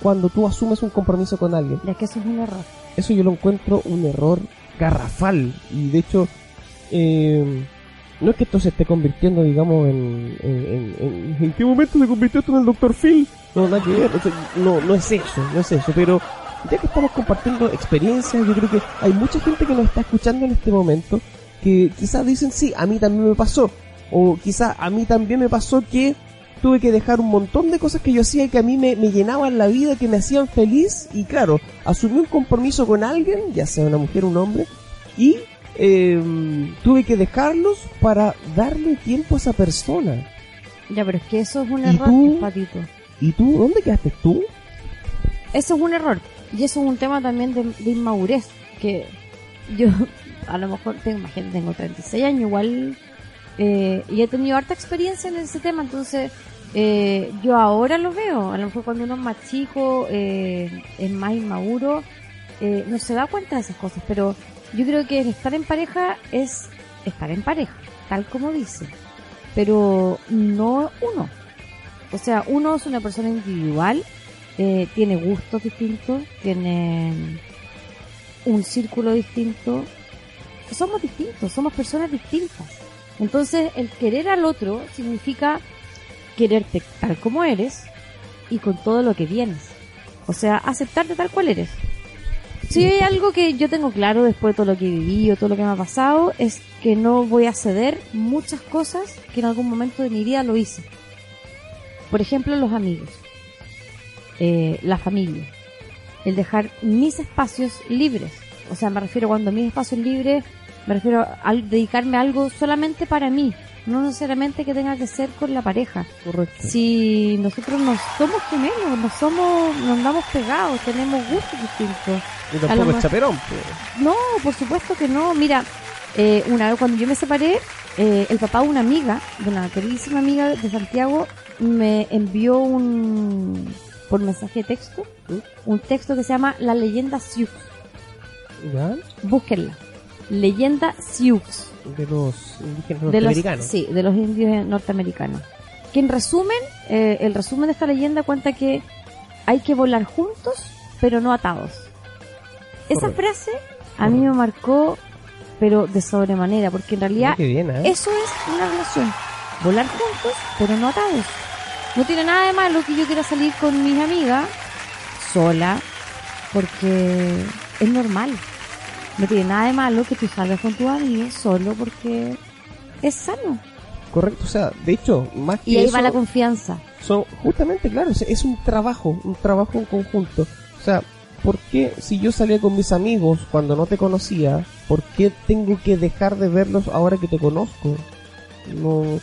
cuando tú asumes un compromiso con alguien? Ya que eso es un error. Eso yo lo encuentro un error garrafal. Y de hecho, eh, no es que esto se esté convirtiendo, digamos, en, en, en- en- ¿en qué momento se convirtió esto en el Dr. Phil? No, nada que ver. O sea, no, no es eso, no es eso. Pero ya que estamos compartiendo experiencias, yo creo que hay mucha gente que nos está escuchando en este momento que quizás dicen, sí, a mí también me pasó. O quizás a mí también me pasó que tuve que dejar un montón de cosas que yo hacía y que a mí me, me llenaban la vida, que me hacían feliz. Y claro, asumí un compromiso con alguien, ya sea una mujer o un hombre, y eh, tuve que dejarlos para darle tiempo a esa persona. Ya, pero es que eso es un ¿Y error, tú? patito. ¿Y tú? ¿Dónde quedaste tú? Eso es un error. Y eso es un tema también de, de inmadurez. Que yo, (laughs) a lo mejor, tengo, imagínate, tengo 36 años, igual, eh, y he tenido harta experiencia en ese tema, entonces, eh, yo ahora lo veo. A lo mejor cuando uno es más chico, eh, es más inmaduro, eh, no se da cuenta de esas cosas, pero yo creo que el estar en pareja es estar en pareja, tal como dice. Pero no uno. O sea, uno es una persona individual, eh, tiene gustos distintos, tiene un círculo distinto. Somos distintos, somos personas distintas. Entonces, el querer al otro significa quererte tal como eres y con todo lo que vienes. O sea, aceptarte tal cual eres. Si hay algo que yo tengo claro después de todo lo que he vivido, todo lo que me ha pasado, es que no voy a ceder muchas cosas que en algún momento de mi vida lo hice. Por ejemplo, los amigos, eh, la familia, el dejar mis espacios libres. O sea, me refiero cuando mis espacios libres, me refiero a dedicarme a algo solamente para mí, no necesariamente que tenga que ser con la pareja. Correcto. Si nosotros no somos gemelos, no somos, no andamos pegados, tenemos gustos distintos. Y tampoco es chaperón. No, por supuesto que no. Mira, eh, una vez cuando yo me separé, eh, el papá de una amiga, de una queridísima amiga de Santiago, me envió un, por mensaje de texto, un texto que se llama La leyenda Sioux. Búsquenla. Leyenda Sioux. De los indígenas norteamericanos. sí, de los indios norteamericanos. Que en resumen, eh, el resumen de esta leyenda cuenta que hay que volar juntos, pero no atados. Esa Correcto. frase a mí me marcó, pero de sobremanera, porque en realidad Mira qué bien, ¿eh? eso es una relación. Volar juntos, pero no atados. No tiene nada de malo que yo quiera salir con mis amigas sola, porque es normal. No tiene nada de malo que tú salgas con tus amigos solo porque es sano. Correcto, o sea, de hecho, más que Y ahí eso, va la confianza. son justamente, claro, es, un trabajo, un trabajo en conjunto. O sea, ¿por qué si yo salía con mis amigos cuando no te conocía, por qué tengo que dejar de verlos ahora que te conozco? No,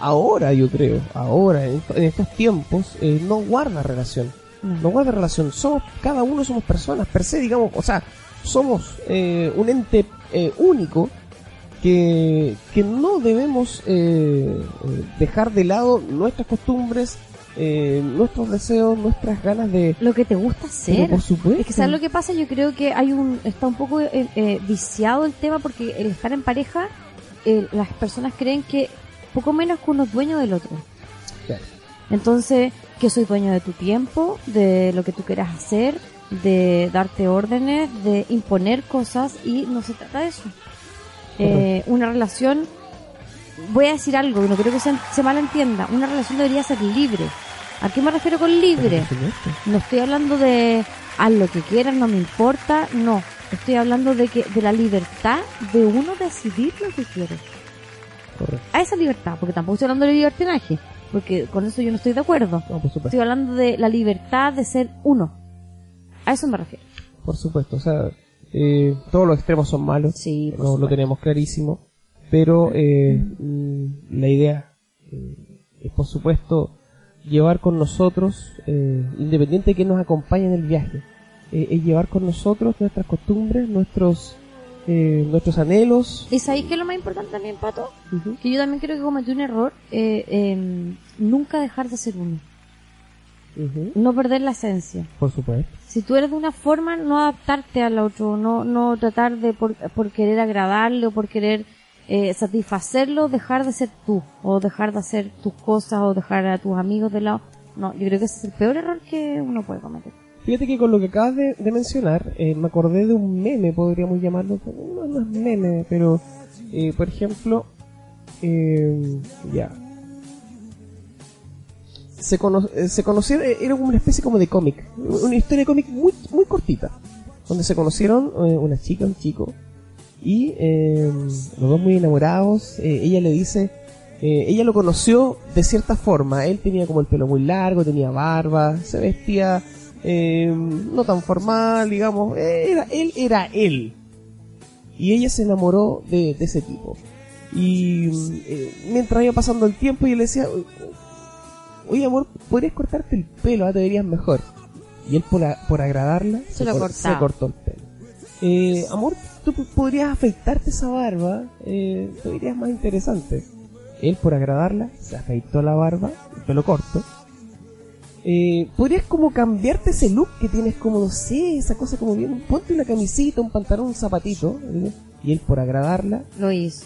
ahora yo creo, ahora, en, en estos tiempos, eh, no guarda relación. No guarda relación. Somos, cada uno somos personas, per se, digamos, o sea, somos eh, un ente eh, único que, que no debemos eh, eh, dejar de lado nuestras costumbres, eh, nuestros deseos, nuestras ganas de... Lo que te gusta hacer. por supuesto. Es que sabes lo que pasa, yo creo que hay un está un poco eh, eh, viciado el tema porque el estar en pareja, eh, las personas creen que poco menos que uno es dueño del otro. Claro. Entonces, que soy dueño de tu tiempo, de lo que tú quieras hacer, de darte órdenes, de imponer cosas y no se trata de eso. Eh, una relación, voy a decir algo, no creo que se, se malentienda, una relación debería ser libre. ¿A qué me refiero con libre? No estoy hablando de haz lo que quieras, no me importa, no. Estoy hablando de que de la libertad de uno decidir lo que quiere. Correcto. A esa libertad, porque tampoco estoy hablando de libertinaje, porque con eso yo no estoy de acuerdo. No, por. Estoy hablando de la libertad de ser uno. A eso me refiero. Por supuesto, o sea, eh, todos los extremos son malos, Sí, no, lo tenemos clarísimo, pero eh, la idea eh, es, por supuesto, llevar con nosotros, eh, independiente de que nos acompañe en el viaje, eh, es llevar con nosotros nuestras costumbres, nuestros eh, nuestros anhelos. ¿Y sabéis qué es lo más importante también, Pato? Ujú. Que yo también creo que cometí un error. eh, em, nunca dejar de ser uno. Ujú. No perder la esencia. Por supuesto. Si tú eres de una forma, no adaptarte al otro, no, no tratar de por, por querer agradarle o por querer eh, satisfacerlo, dejar de ser tú, o dejar de hacer tus cosas, o dejar a tus amigos de lado. No, yo creo que ese es el peor error que uno puede cometer. Fíjate que con lo que acabas de, mencionar, eh, me acordé de un meme, podríamos llamarlo. No, no es meme, pero, eh, por ejemplo, eh, ya. Se, cono- eh, se conocieron, eh, era como una especie como de cómic, una historia de cómic muy, muy cortita, donde se conocieron eh, una chica, un chico, y eh, los dos muy enamorados, ella le dice, ella lo conoció de cierta forma, él tenía como el pelo muy largo, tenía barba, se vestía eh, no tan formal, digamos, era, él era él. Y ella se enamoró de, ese tipo. Y eh, mientras iba pasando el tiempo, ella le decía, oye amor, podrías cortarte el pelo, ah, te verías mejor. Y él por, a- por agradarla Se lo cor- se cortó el pelo. Eh, amor, tú podrías afeitarte esa barba, eh, te verías más interesante. Él por agradarla se afeitó la barba, el pelo corto. Eh, podrías como cambiarte ese look que tienes como, no sé, esa cosa como bien, ponte una camisita, un pantalón, un zapatito. ¿eh? Y él por agradarla Lo hizo.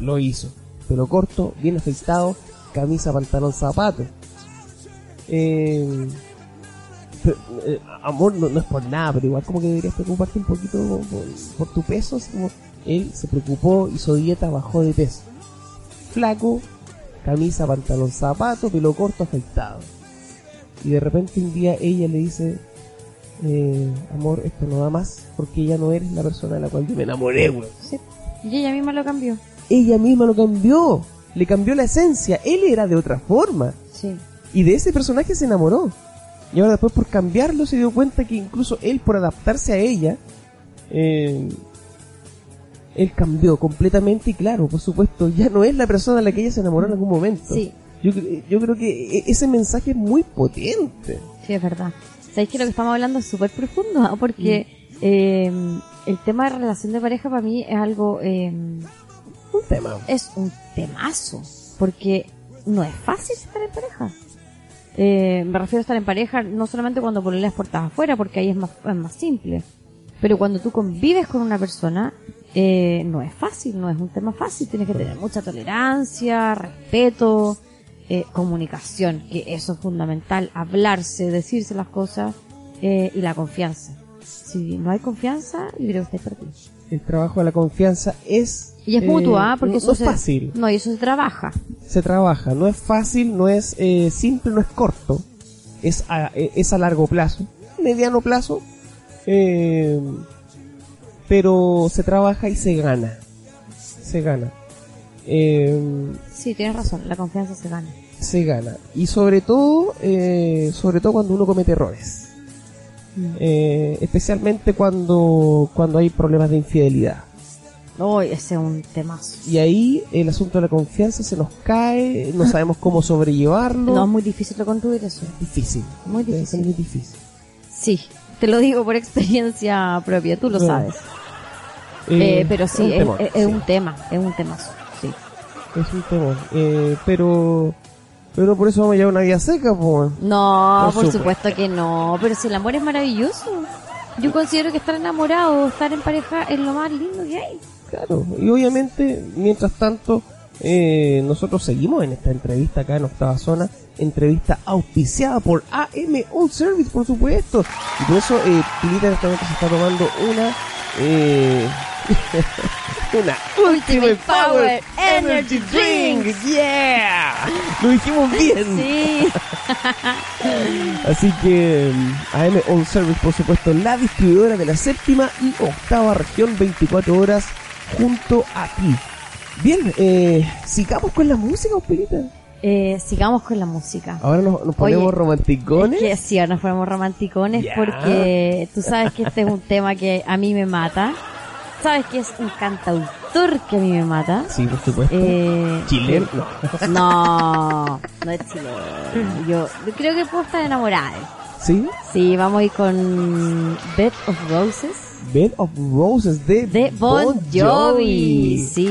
lo hizo. Pelo corto, bien afeitado, camisa, pantalón, zapato. Eh, pero, eh, amor, no, no es por nada, pero igual como que deberías preocuparte un poquito por, por tu peso. Así como él se preocupó, hizo dieta, bajó de peso. Flaco, camisa, pantalón, zapato, pelo corto, afeitado. Y de repente un día ella le dice, eh, amor, esto no va más porque ya no eres la persona de la cual yo me enamoré, weón. Sí. Y ella misma lo cambió. Ella misma lo cambió, le cambió la esencia, él era de otra forma. Sí. Y de ese personaje se enamoró. Y ahora después por cambiarlo se dio cuenta que incluso él por adaptarse a ella, eh, él cambió completamente y claro, por supuesto, ya no es la persona a la que ella se enamoró en algún momento. Sí. Yo, yo creo que e- ese mensaje es muy potente. Sí, es verdad. ¿Sabéis que lo que estamos hablando es súper profundo? ¿no? Porque eh, el tema de relación de pareja para mí es algo, eh, Un tema. es un temazo. Porque no es fácil estar en pareja. Eh, me refiero a estar en pareja no solamente cuando pololeas puertas afuera, porque ahí es más, es más simple. Pero cuando tú convives con una persona, eh, no es fácil, no es un tema fácil. Tienes que tener mucha tolerancia, respeto, eh, comunicación, que eso es fundamental. Hablarse, decirse las cosas eh, y la confianza. Si no hay confianza, yo creo que estáis perdidos. El trabajo de la confianza es... Y es eh, mutua, ¿ah? porque no, eso no es se, fácil. No, y eso se trabaja. se trabaja. No es fácil, no es eh, simple, no es corto. Es a, eh, es a largo plazo, mediano plazo. eh, pero se trabaja y se gana. Se gana. Eh, Sí, tienes razón, la confianza se gana. se gana. Y sobre todo, eh, sobre todo cuando uno comete errores. Eh, especialmente cuando, cuando hay problemas de infidelidad. No, ese es un temazo. Y ahí el asunto de la confianza se nos cae, no (laughs) sabemos cómo sobrellevarlo. No, es muy difícil de construir eso. difícil. Muy difícil. muy difícil. Sí, te lo digo por experiencia propia, tú lo sabes. Eh, pero sí, un es, temor, es- es sí, un tema, es un temazo. Sí. es un temor. Eh, pero, pero por eso vamos a llevar una vida seca, pues. No, Por por, supuesto. supuesto que no, pero si el amor es maravilloso. Yo considero que estar enamorado, estar en pareja es lo más lindo que hay. Claro, y obviamente, mientras tanto, eh, nosotros seguimos en esta entrevista acá en Octava Zona, entrevista auspiciada por AM All Service, por supuesto. Y por eso, eh, Pilita en este momento se está tomando una, eh, (laughs) una Ultimate Power Energy Drink, yeah, lo dijimos bien. Sí. (laughs) Así que mm, AM On Service, por supuesto, la distribuidora de la séptima y octava región, 24 horas junto a ti. Bien, eh, sigamos con la música, Opelita. Eh, sigamos con la música. Ahora nos, nos ponemos Oye, romanticones. Es que sí, ahora nos ponemos romanticones porque tú sabes que este es un tema que a mí me mata. Sabes que es un cantautor que a mí me mata. Sí, por supuesto. Eh, Chileno. No. No, no es chileno. Yo, yo creo que puedo estar enamorada. ¿Sí? Sí, vamos a ir con Bed of Roses Bed of Roses de, de Bon Jovi. Sí.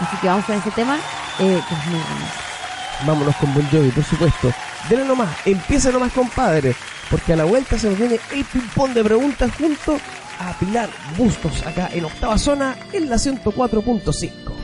Así que vamos con ese tema, eh, que es muy bueno. Vámonos con Bon Jovi, por supuesto. Denle nomás, empieza nomás, compadre. Porque a la vuelta se nos viene el ping-pong de preguntas junto a Pilar Bustos, acá en octava zona, en la 104.5.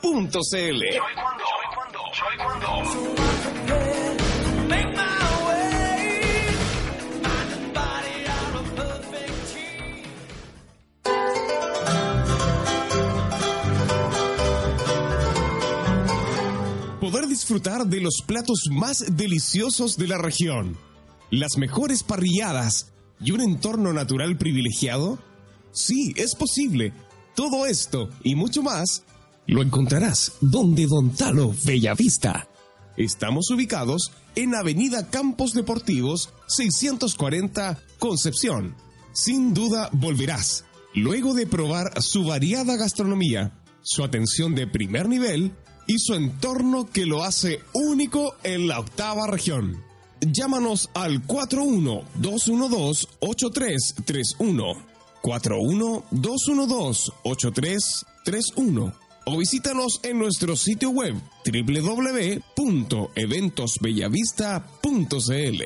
Team. Poder disfrutar de los platos más deliciosos de la región, las mejores parrilladas y un entorno natural privilegiado? Sí, es posible. Todo esto y mucho más lo encontrarás donde Don Talo Bellavista. Estamos ubicados en Avenida Campos Deportivos 640 Concepción. Sin duda volverás, luego de probar su variada gastronomía, su atención de primer nivel y su entorno que lo hace único en la octava región. Llámanos al 41-212-8331. 41-212-8331 o visítanos en nuestro sitio web www.eventosbellavista.cl.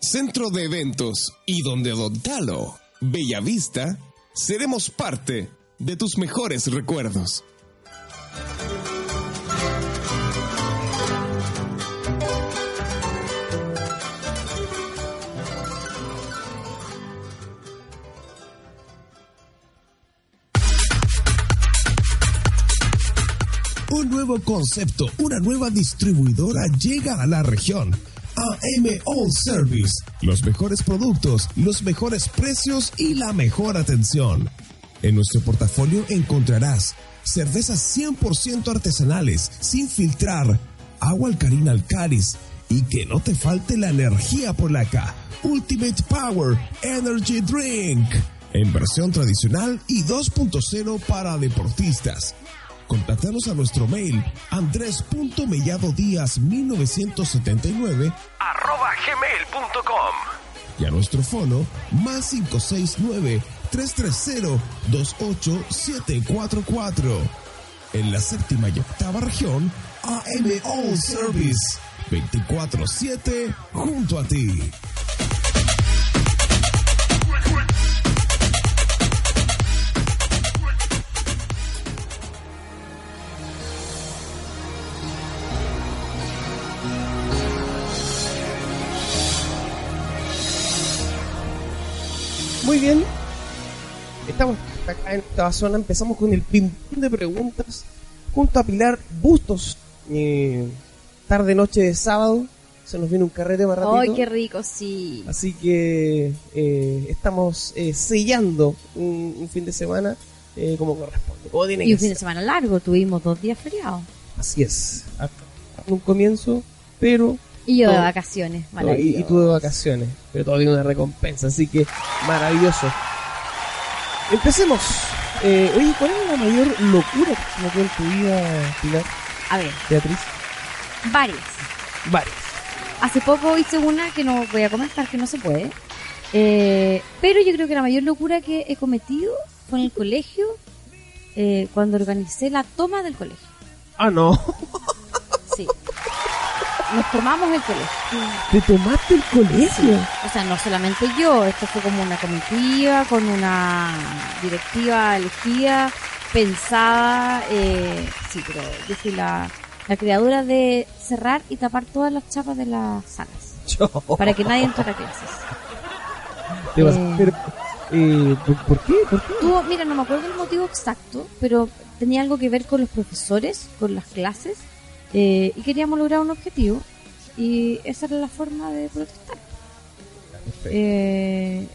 Centro de Eventos y donde Don Talo, Bellavista, seremos parte de tus mejores recuerdos. Un nuevo concepto, una nueva distribuidora llega a la región. AM All Service. Los mejores productos, los mejores precios y la mejor atención. En nuestro portafolio encontrarás cervezas 100% artesanales, sin filtrar, agua alcalina Alcaris y que no te falte la energía polaca. Ultimate Power Energy Drink. En versión tradicional y 2.0 para deportistas. Contáctanos a nuestro mail andrés.melladodías1979 arroba gmail.com. y a nuestro fono más 569-330-28744. En la séptima y octava región, AM All Service. 24-7 junto a ti. Muy bien. Estamos acá en esta zona. Empezamos con el ping de preguntas junto a Pilar Bustos. Eh, tarde, noche de sábado. Se nos viene un carrete ratito. ¡Ay, qué rico! Sí. Así que eh, estamos eh, sellando un, un fin de semana como corresponde. Como tiene Y un fin de semana largo, tuvimos dos días feriados. Así es. Un comienzo, pero Y yo de vacaciones, No, y, maravilloso. y tú de vacaciones, pero todo tiene una recompensa, así que maravilloso. Empecemos. Eh, oye, ¿cuál es la mayor locura que se metió en tu vida, Pilar, A ver, Beatriz? varias. Varias. Hace poco hice una que no voy a comentar, que no se puede. Eh, pero yo creo que la mayor locura que he cometido fue en el colegio, eh, cuando organicé la toma del colegio. Ah, no. Sí. Nos tomamos el colegio. ¿Te tomaste el colegio? O sea, no solamente yo, esto fue como una comitiva, con una directiva elegida, pensada. Eh, sí, pero yo fui la, la creadora de cerrar y tapar todas las chapas de las salas, Yo. para que nadie entrara a clases. (laughs) Te vas- Eh. eh, ¿por, por qué? ¿Por qué? Tuvo, mira, no me acuerdo el motivo exacto, pero tenía algo que ver con los profesores, con las clases, eh, y queríamos lograr un objetivo, y esa era la forma de protestar. Eh,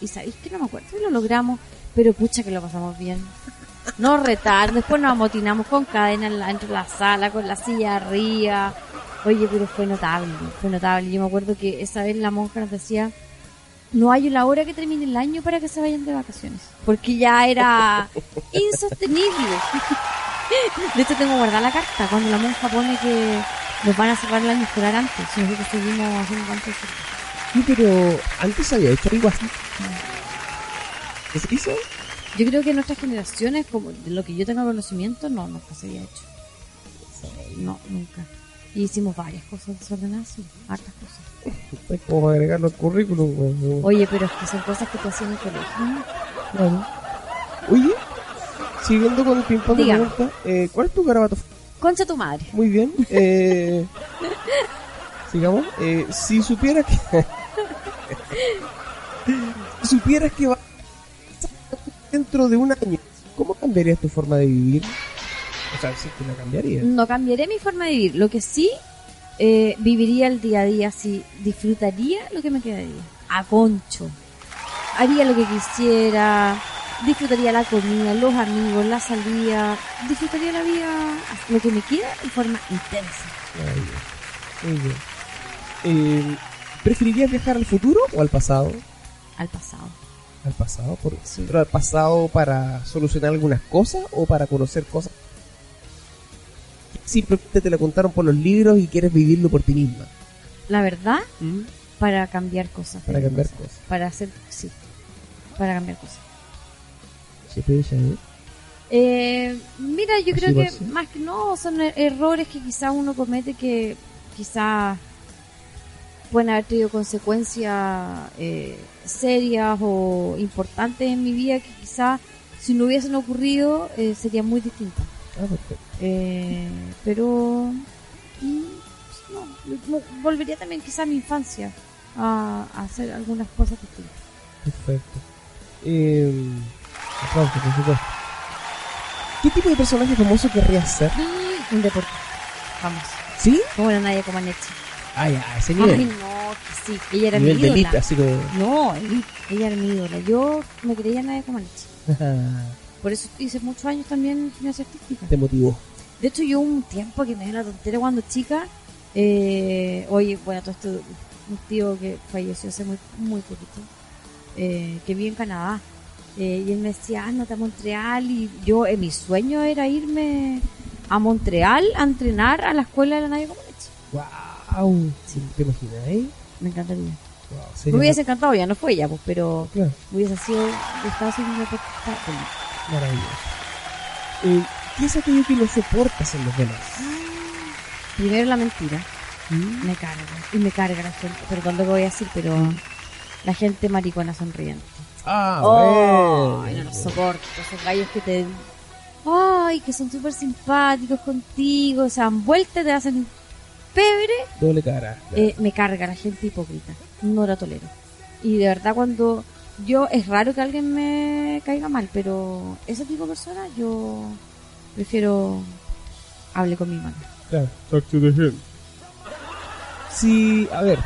y sabéis que no me acuerdo si lo logramos, pero pucha que lo pasamos bien. Nos retaron, después nos amotinamos con cadena en la, entre la sala, con la silla arriba. Oye, pero fue notable, fue notable. Yo me acuerdo que esa vez la monja nos decía, no hay una hora que termine el año para que se vayan de vacaciones. Porque ya era (laughs) insostenible. De hecho, tengo guardada la carta cuando la monja pone que nos van a cerrar el año escolar antes. Si nosotros seguimos haciendo tanto eso. Sí, pero antes había hecho algo así. ¿Qué se hizo? Yo creo que en nuestras generaciones, como de lo que yo tengo conocimiento, no, nunca se había hecho. No, nunca. Y hicimos varias cosas desordenadas, sí, hartas cosas. Es como agregarlo al currículum. güey. Oye, pero es que son cosas que te hacían en el colegio. ¿no? Claro. Oye, siguiendo con el ping-pong de pregunta, eh, ¿cuál es tu garabato? Concha tu madre. Muy bien. Eh, (laughs) sigamos. Eh, si supieras que. si supieras que va dentro de un año, ¿cómo cambiarías tu forma de vivir? O sea, si que la cambiarías. No cambiaré mi forma de vivir. Lo que sí, eh, viviría el día a día, sí, disfrutaría lo que me quedaría. A concho. Haría lo que quisiera, disfrutaría la comida, los amigos, la salida, disfrutaría la vida, lo que me queda en forma intensa. Muy bien. Eh, ¿Preferirías viajar al futuro o al pasado? Al pasado. Al pasado, por pero al pasado para solucionar algunas cosas o para conocer cosas. Simplemente te lo contaron por los libros y quieres vivirlo por ti misma. La verdad, para cambiar cosas. Para cambiar cosas. Para hacer, sí, para cambiar cosas. Siempre ella, ¿eh? Eh, mira, yo creo que más que no son er- errores que quizá uno comete que quizá pueden haber tenido consecuencias eh, serias o importantes en mi vida que quizá si no hubiesen ocurrido eh, sería muy distinta. Ah, perfecto. Eh, pero mm, no, volvería también quizá a mi infancia a, a hacer algunas cosas distintas. Perfecto. Eh, aplausos, por supuesto. ¿Qué tipo de personaje famoso querrías ser? Un deporte. Vamos. ¿Sí? Como la Nadia Comaneci. Ah, ya, ese Ay, nivel. no, que sí. Ella era nivel mi ídola. elite, así como... No, elite. ella era mi ídola. Yo me creía Nadia Comaneci. (laughs) Por eso hice muchos años también gimnasia artística. Te motivó. De hecho, yo un tiempo que me dio la tontera cuando chica, eh, oye, bueno, todo esto, un tío que falleció hace muy, muy poquito, eh, que vive en Canadá, eh, y él me decía, ándate a Montreal, y yo, en mi sueño era irme a Montreal a entrenar a la escuela de la Nadia Comaneci. ¡Wow! ¿Te imaginas, eh? Me encantaría. Wow, Me hubiese encantado, ya no fue ella, pues, pero Claro. hubiese sido, estaba siendo una. Maravilloso. Eh, ¿Qué es aquello que no soportas en los demás? Primero la mentira. ¿Mm? Me carga. Y me carga la gente. Perdón lo que voy a decir, pero la gente maricona sonriente. Ah, Oh, bueno. no los soporto. Esos gallos que te. Ay, que son súper simpáticos contigo. Se dan vueltas, te hacen pebre. Doble cara. Eh, me carga la gente hipócrita. No la tolero. Y de verdad, cuando. Yo. Es raro que alguien me caiga mal, pero ese tipo de personas yo prefiero. Hable con mi mano. Claro, talk to the hand. Sí, a ver.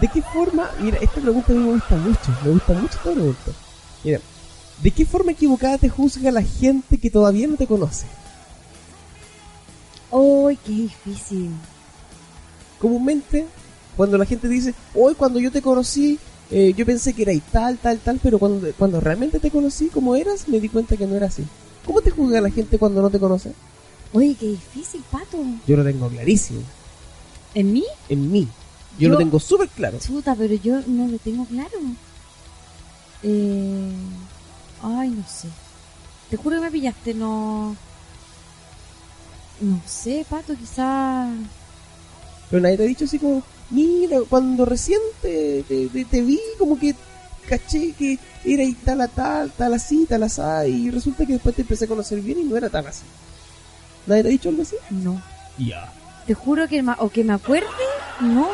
¿De qué forma? Mira, esta pregunta a mí me gusta mucho. Me gusta mucho esta pregunta. Mira, ¿de qué forma equivocada te juzga la gente que todavía no te conoce? ¡Ay, qué difícil! comúnmente, cuando la gente dice, hoy cuando yo te conocí, eh, yo pensé que eras tal, tal, tal, pero cuando, cuando realmente te conocí como eras, me di cuenta que no era así. ¿Cómo te juzga la gente cuando no te conoce? Oye, qué difícil, Pato. Yo lo tengo clarísimo, ¿En mí? en mí. Yo, Yo- lo tengo súper claro. Chuta, pero yo no lo tengo claro. Eh... Ay, no sé. Te juro que me pillaste, no... No sé, Pato, quizá... Pero nadie te ha dicho así como, mira, cuando recién te, te- te- te vi, como que caché que era y tal a tal, tal así, tal así, y resulta que después te empecé a conocer bien y no era tan así. ¿Nadie te ha dicho algo así? No. Ya. Te juro que o que me acuerde, no.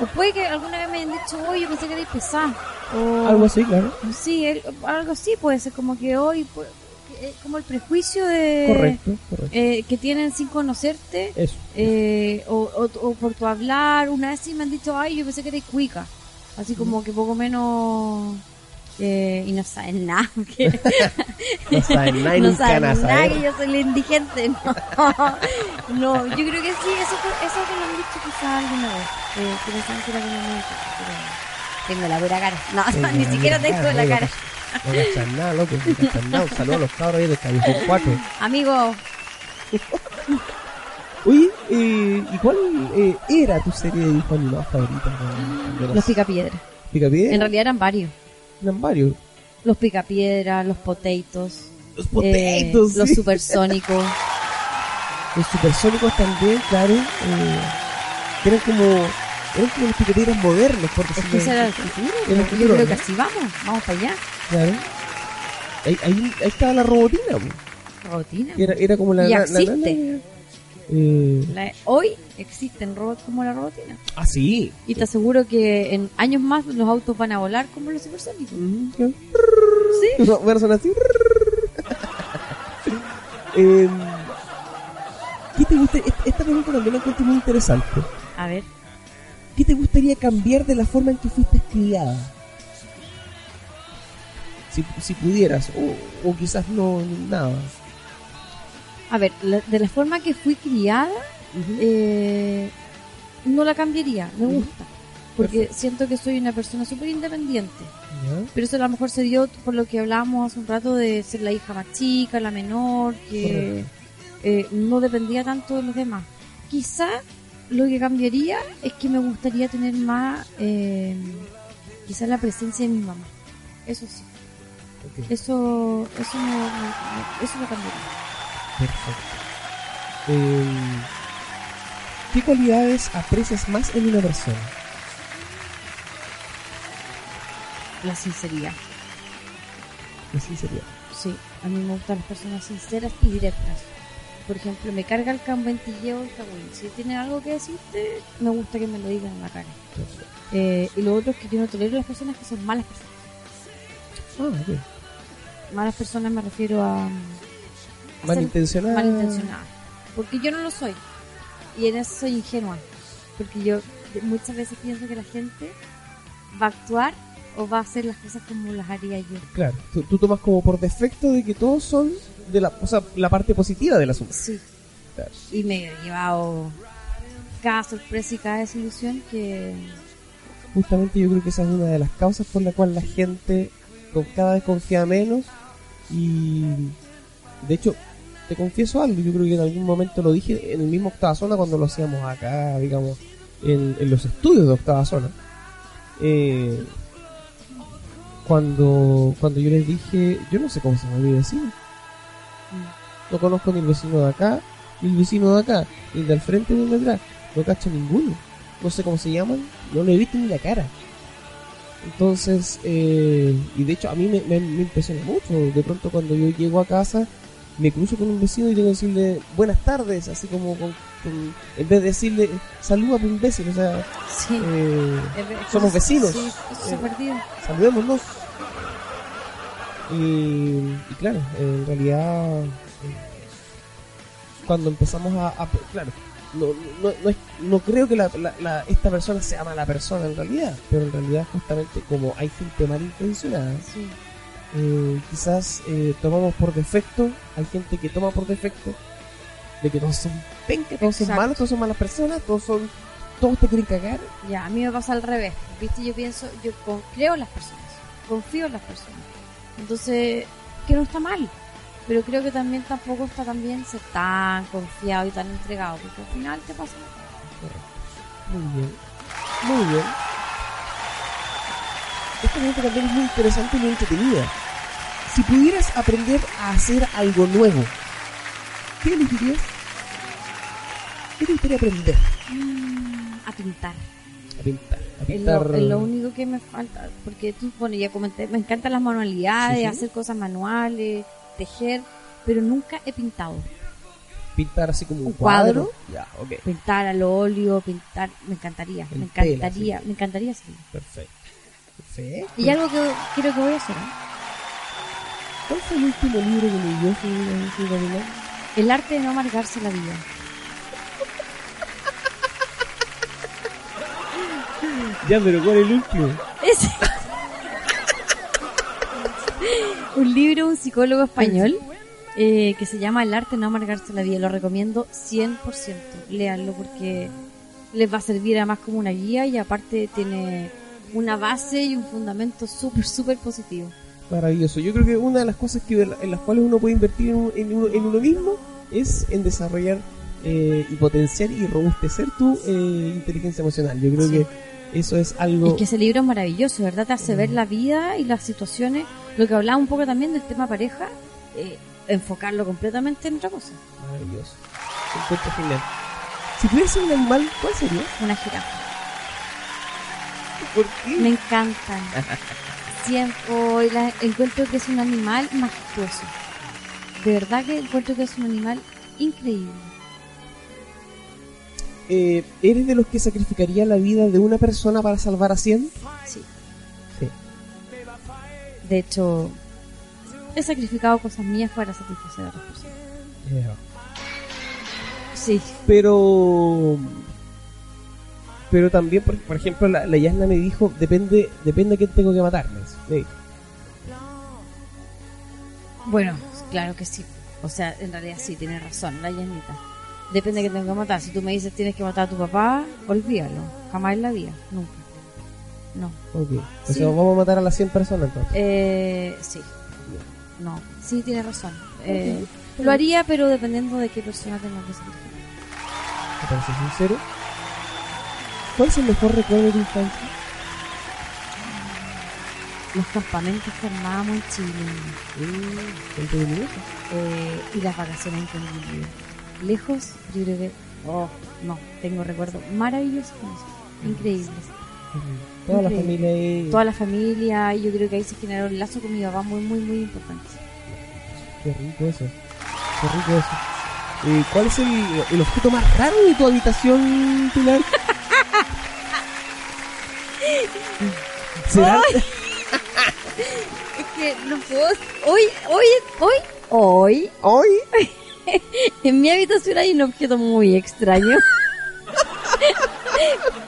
O puede que alguna vez me hayan dicho, oye, yo pensé que erais pesada. O... Algo así, claro. Sí, el- algo así puede ser, como que hoy, pues, eh, como el prejuicio de... Correcto, correcto. eh, que tienen sin conocerte. Eso. eh, o, o- o por tu hablar, una vez sí me han dicho, ay, yo pensé que eres cuica. Así como que poco menos... eh, y no saben nada. (laughs) que- (laughs) No saben nada y (laughs) no saben nada que yo soy la indigente. No, no yo creo que sí, eso, fue- eso que lo han dicho quizás alguna vez. Eh, que pensaban que era como muy pero Tengo la pura cara. No, ni siquiera tengo la cara. No cachan nada, loco. No cachan nada. Un saludo a los cabros ahí del Callejón 4. Amigo, Oye, eh, ¿y cuál eh, era tu serie de dibujos animados eras los picapiedras. Picapiedra? En realidad eran varios. Eran varios. Los picapiedras, los potatoes. Los eh, potatoes, los sí. supersónicos. Los supersónicos también, claro. Eh, eran como, eran como los picapiedras modernos, por Es que ese era el futuro. Yo creo que así vamos. Vamos para allá. Claro. Ahí, ahí, ahí estaba la robotina, po. Robotina. Era, era como la... Y la- la- existe. la- eh, La- hoy existen robots como la robotina. ah, sí. Y te aseguro que en años más los autos van a volar como los supersónicos. Mm, claro. Sí. (laughs) Bueno, son así. (laughs) Em, ¿Qué te gusta? Esta- Esta pregunta también la encuentro muy interesante. A ver, ¿Qué te gustaría cambiar de la forma en que fuiste criada? Si, si pudieras, o, o quizás no, nada. a ver, la- de la forma que fui criada, eh, no la cambiaría, me gusta. Porque siento que soy una persona súper independiente. Pero eso a lo mejor se dio por lo que hablábamos hace un rato de ser la hija más chica, la menor, que eh, no dependía tanto de los demás. Quizá lo que cambiaría es que me gustaría tener más, eh, quizás la presencia de mi mamá. Eso sí. Eso, eso, me- eso cambiaría. perfecto. Em, ¿Qué cualidades aprecias más en una persona? La sinceridad. La sinceridad. Sí, a mí me gustan las personas sinceras y directas. Por ejemplo, me carga el cambentilleo el cagüín. Si tiene algo que decirte, me gusta que me lo digan en la cara. Eh, y lo otro es que yo no tolero las personas que son malas personas. Ah, ok. Malas personas me refiero a... malintencionadas. Porque yo no lo soy. Y en eso soy ingenua. Porque yo muchas veces pienso que la gente va a actuar o va a hacer las cosas como las haría yo. Claro, tú, tú tomas como por defecto de que todos son de la, o sea, la parte positiva del asunto. Sí. Claro. Y me he llevado cada sorpresa y cada desilusión que... Justamente yo creo que esa es una de las causas por la cual la gente con- cada vez confía menos y de hecho te confieso algo, yo creo que en algún momento lo dije en el mismo Octava Zona cuando lo hacíamos acá, digamos, en, en los estudios de Octava Zona. Eh, cuando, cuando yo les dije, yo no sé cómo se llama mi vecino. No conozco ni el vecino de acá, ni el vecino de acá, ni el del frente ni el de atrás. No cacho ninguno. No sé cómo se llaman, no le he ni la cara. Entonces, eh, y de hecho a mí me, me- me impresiona mucho. De pronto cuando yo llego a casa, me cruzo con un vecino y tengo que decirle buenas tardes, así como con, con- en vez de decirle saluda por imbécil, o sea, Sí. eh, somos vecinos. Sí, Eh, saludémonos. Y, y claro, en realidad, eh, cuando empezamos a, a- claro, no, no, no, es- no creo que la, la- la- esta persona sea mala persona en realidad, pero en realidad justamente como hay gente malintencionada, Sí. eh, quizás eh, tomamos por defecto, hay gente que toma por defecto de que todos son penca, todos son malos, todos son malas personas, todos son todos te quieren cagar. Ya, a mí me pasa al revés. ¿Viste? Yo pienso, yo creo en las personas, confío en las personas. Entonces, que no está mal. Pero creo que también tampoco está tan bien ser tan confiado y tan entregado, porque al final te pasa. Muy bien. Muy bien. Esta pregunta también es muy interesante y muy entretenida. Si pudieras aprender a hacer algo nuevo, ¿qué elegirías? ¿Qué te gustaría aprender? A pintar. A pintar. A Es lo, es lo único que me falta. Porque tú, bueno, ya comenté, me encantan las manualidades, Sí, sí. hacer cosas manuales, tejer, pero nunca he pintado. pintar así como un, cuadro. Ya, ok. Pintar al óleo, pintar, me encantaría, En me tela, encantaría, sí. me encantaría hacerlo. Perfecto. Perfecto. Y algo que creo que voy a hacer, ¿eh? ¿Cuál fue el último libro que leyó Gabriela? El arte de no amargarse la vida. Ya, pero ¿cuál es el último? (laughs) Es un libro de un psicólogo español eh, que se llama El arte de no amargarse la vida. Lo recomiendo 100%. Léanlo porque les va a servir además como una guía y aparte tiene una base y un fundamento súper, súper positivo. Maravilloso. Yo creo que una de las cosas que en las cuales uno puede invertir en, un- en uno, en uno mismo es en desarrollar eh, y potenciar y robustecer tu eh, inteligencia emocional. Yo creo Sí. que eso es algo Es que ese libro es maravilloso, ¿verdad? Te hace ver la vida y las situaciones. Lo que hablaba un poco también del tema pareja, eh, enfocarlo completamente en otra cosa. maravilloso. Se encuentra genial. Si ser un animal, ¿cuál sería? Una jirafa. ¿Por qué? Me encantan. (laughs) Siempre la- encuentro que es un animal majestuoso. De verdad que encuentro que es un animal increíble. Eh, ¿Eres de los que sacrificaría la vida de una persona para salvar a 100? Sí. Sí. De hecho, he sacrificado cosas mías para satisfacer a otras personas. Sí. Pero pero también por, por ejemplo la, la Yasna me dijo depende depende a quién tengo que matar me dice. Me dijo. Bueno, claro que sí. O sea, en realidad sí, tienes razón, la llanita. Depende de que tengo que matar. Si tú me dices tienes que matar a tu papá, olvídalo. Jamás en la vida. Nunca. No. Ok. O Sí. sea, vamos a matar a las 100 personas entonces. Eh, sí. No. Sí, tienes razón. Eh, Lo haría, pero dependiendo de qué persona tenga que sacrificar. Me parece sincero. ¿Cuál es el mejor recuerdo de tu infancia? Los campamentos que armábamos en Chile. Mm, eh, y las vacaciones en Colombia. Lejos, yo creo que. Oh, no. Tengo recuerdos maravillosos con eso. Increíbles. Toda la familia ahí. Toda la familia, y yo creo que ahí se generó un lazo con mi papá muy, muy, muy importante. Qué rico eso. Qué rico eso. Eh, ¿Cuál es el, el objeto más raro de tu habitación, Pilar? (laughs) ¿Será? (laughs) Es que no puedo. Hoy, hoy, hoy, hoy, Hoy (laughs) en mi habitación hay un objeto muy extraño.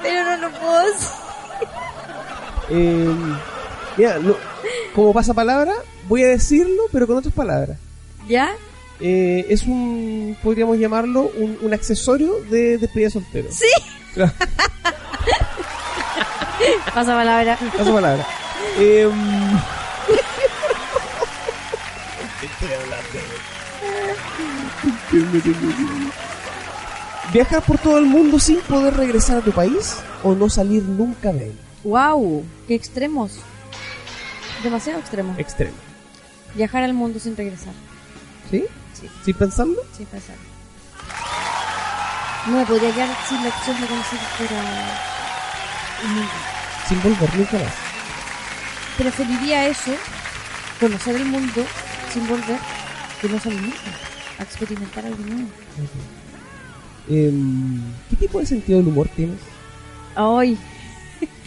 Pero no lo puedo. Eh, mira, no- como pasapalabra, voy a decirlo, pero con otras palabras. ¿Ya? Eh, es un, podríamos llamarlo, un, un accesorio de despedida soltero. Sí. Claro, Pasa palabra. pasapalabra. Eh, ¿Viajar por todo el mundo sin poder regresar a tu país o no salir nunca de él? ¡Wow! ¡Qué extremos! Demasiado extremos. Extremo. Viajar al mundo sin regresar. ¿Sí? Sí. ¿Sin pensarlo? Sin pensar. No me podría quedar sin la opción de conocer fuera el mundo. Sin volver nunca más. Preferiría eso, conocer el mundo sin volver, que no salir nunca. A experimentar algo nuevo. Em, ¿Qué tipo de sentido del humor tienes? ¡Ay!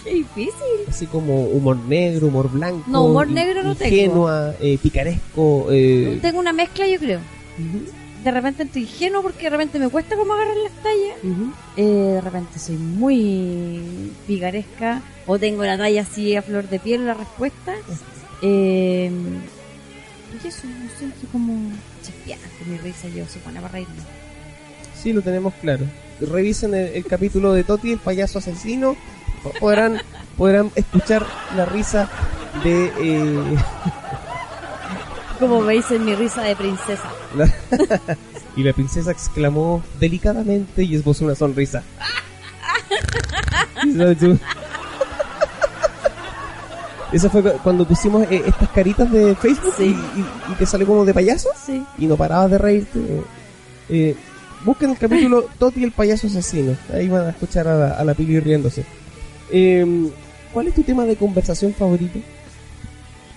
¡Qué difícil! Así como humor negro, humor blanco. No, humor negro no tengo. Ingenua, eh, picaresco. Eh, Tengo una mezcla, yo creo. ujú, De repente estoy ingenuo porque de repente me cuesta como agarrar las tallas. ujú. Eh, de repente soy muy picaresca o tengo la talla así a flor de piel la respuesta. Eh, y eso, no sé, soy como chispeante mi risa, yo soy buena para reírme. Sí, lo tenemos claro. Revisen el, el capítulo de Toti, el payaso asesino. Podrán, podrán escuchar la risa de... eh, Como veis en mi risa de princesa. la- (laughs) y la princesa exclamó delicadamente y esbozó una sonrisa. Eso fue cu- cuando pusimos eh, estas caritas de Facebook Sí. y, y- y te salió como de payaso Sí. y no parabas de reírte. Eh, busquen el capítulo Toti el payaso asesino. Ahí van a escuchar a la, a la Pili riéndose. Eh, ¿Cuál es tu tema de conversación favorito?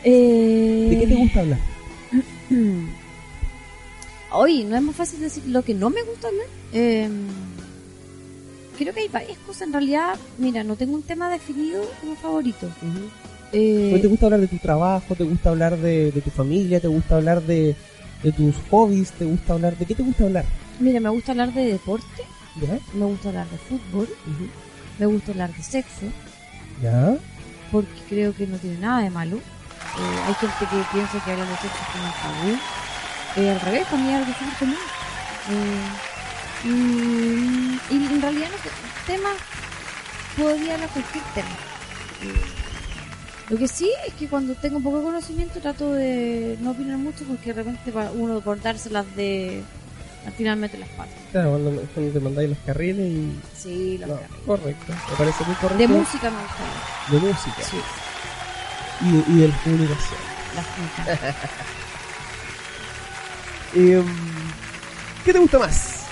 Eh... ¿De qué te gusta hablar? (clears throat) Hoy no es más fácil decir lo que no me gusta hablar. Eh, creo que hay varias cosas. En realidad, mira, no tengo un tema definido como favorito. Eh, ¿No te gusta hablar de tu trabajo? ¿Te gusta hablar de, de tu familia? ¿Te gusta hablar de, de tus hobbies? ¿Te gusta hablar de qué te gusta hablar? Mira, me gusta hablar de deporte, ¿Ya? me gusta hablar de fútbol, me gusta hablar de sexo, ¿Ya? porque creo que no tiene nada de malo. Eh, hay gente que piensa que hablar de sexo es como un tabú. Eh, al revés, para mí es algo súper común. Eh, y, y en realidad no sé, tema, podría hablar cualquier tema. Eh, lo que sí es que cuando tengo poco conocimiento trato de no opinar mucho porque de repente uno por dárselas de al final mete las patas. Claro, cuando, cuando te mandáis los carriles y... Sí, las No, carreras. correcto. Me parece muy correcto. De música me gusta. De música. Sí, Y, y de las me encanta. Eh, ¿Qué te gusta más?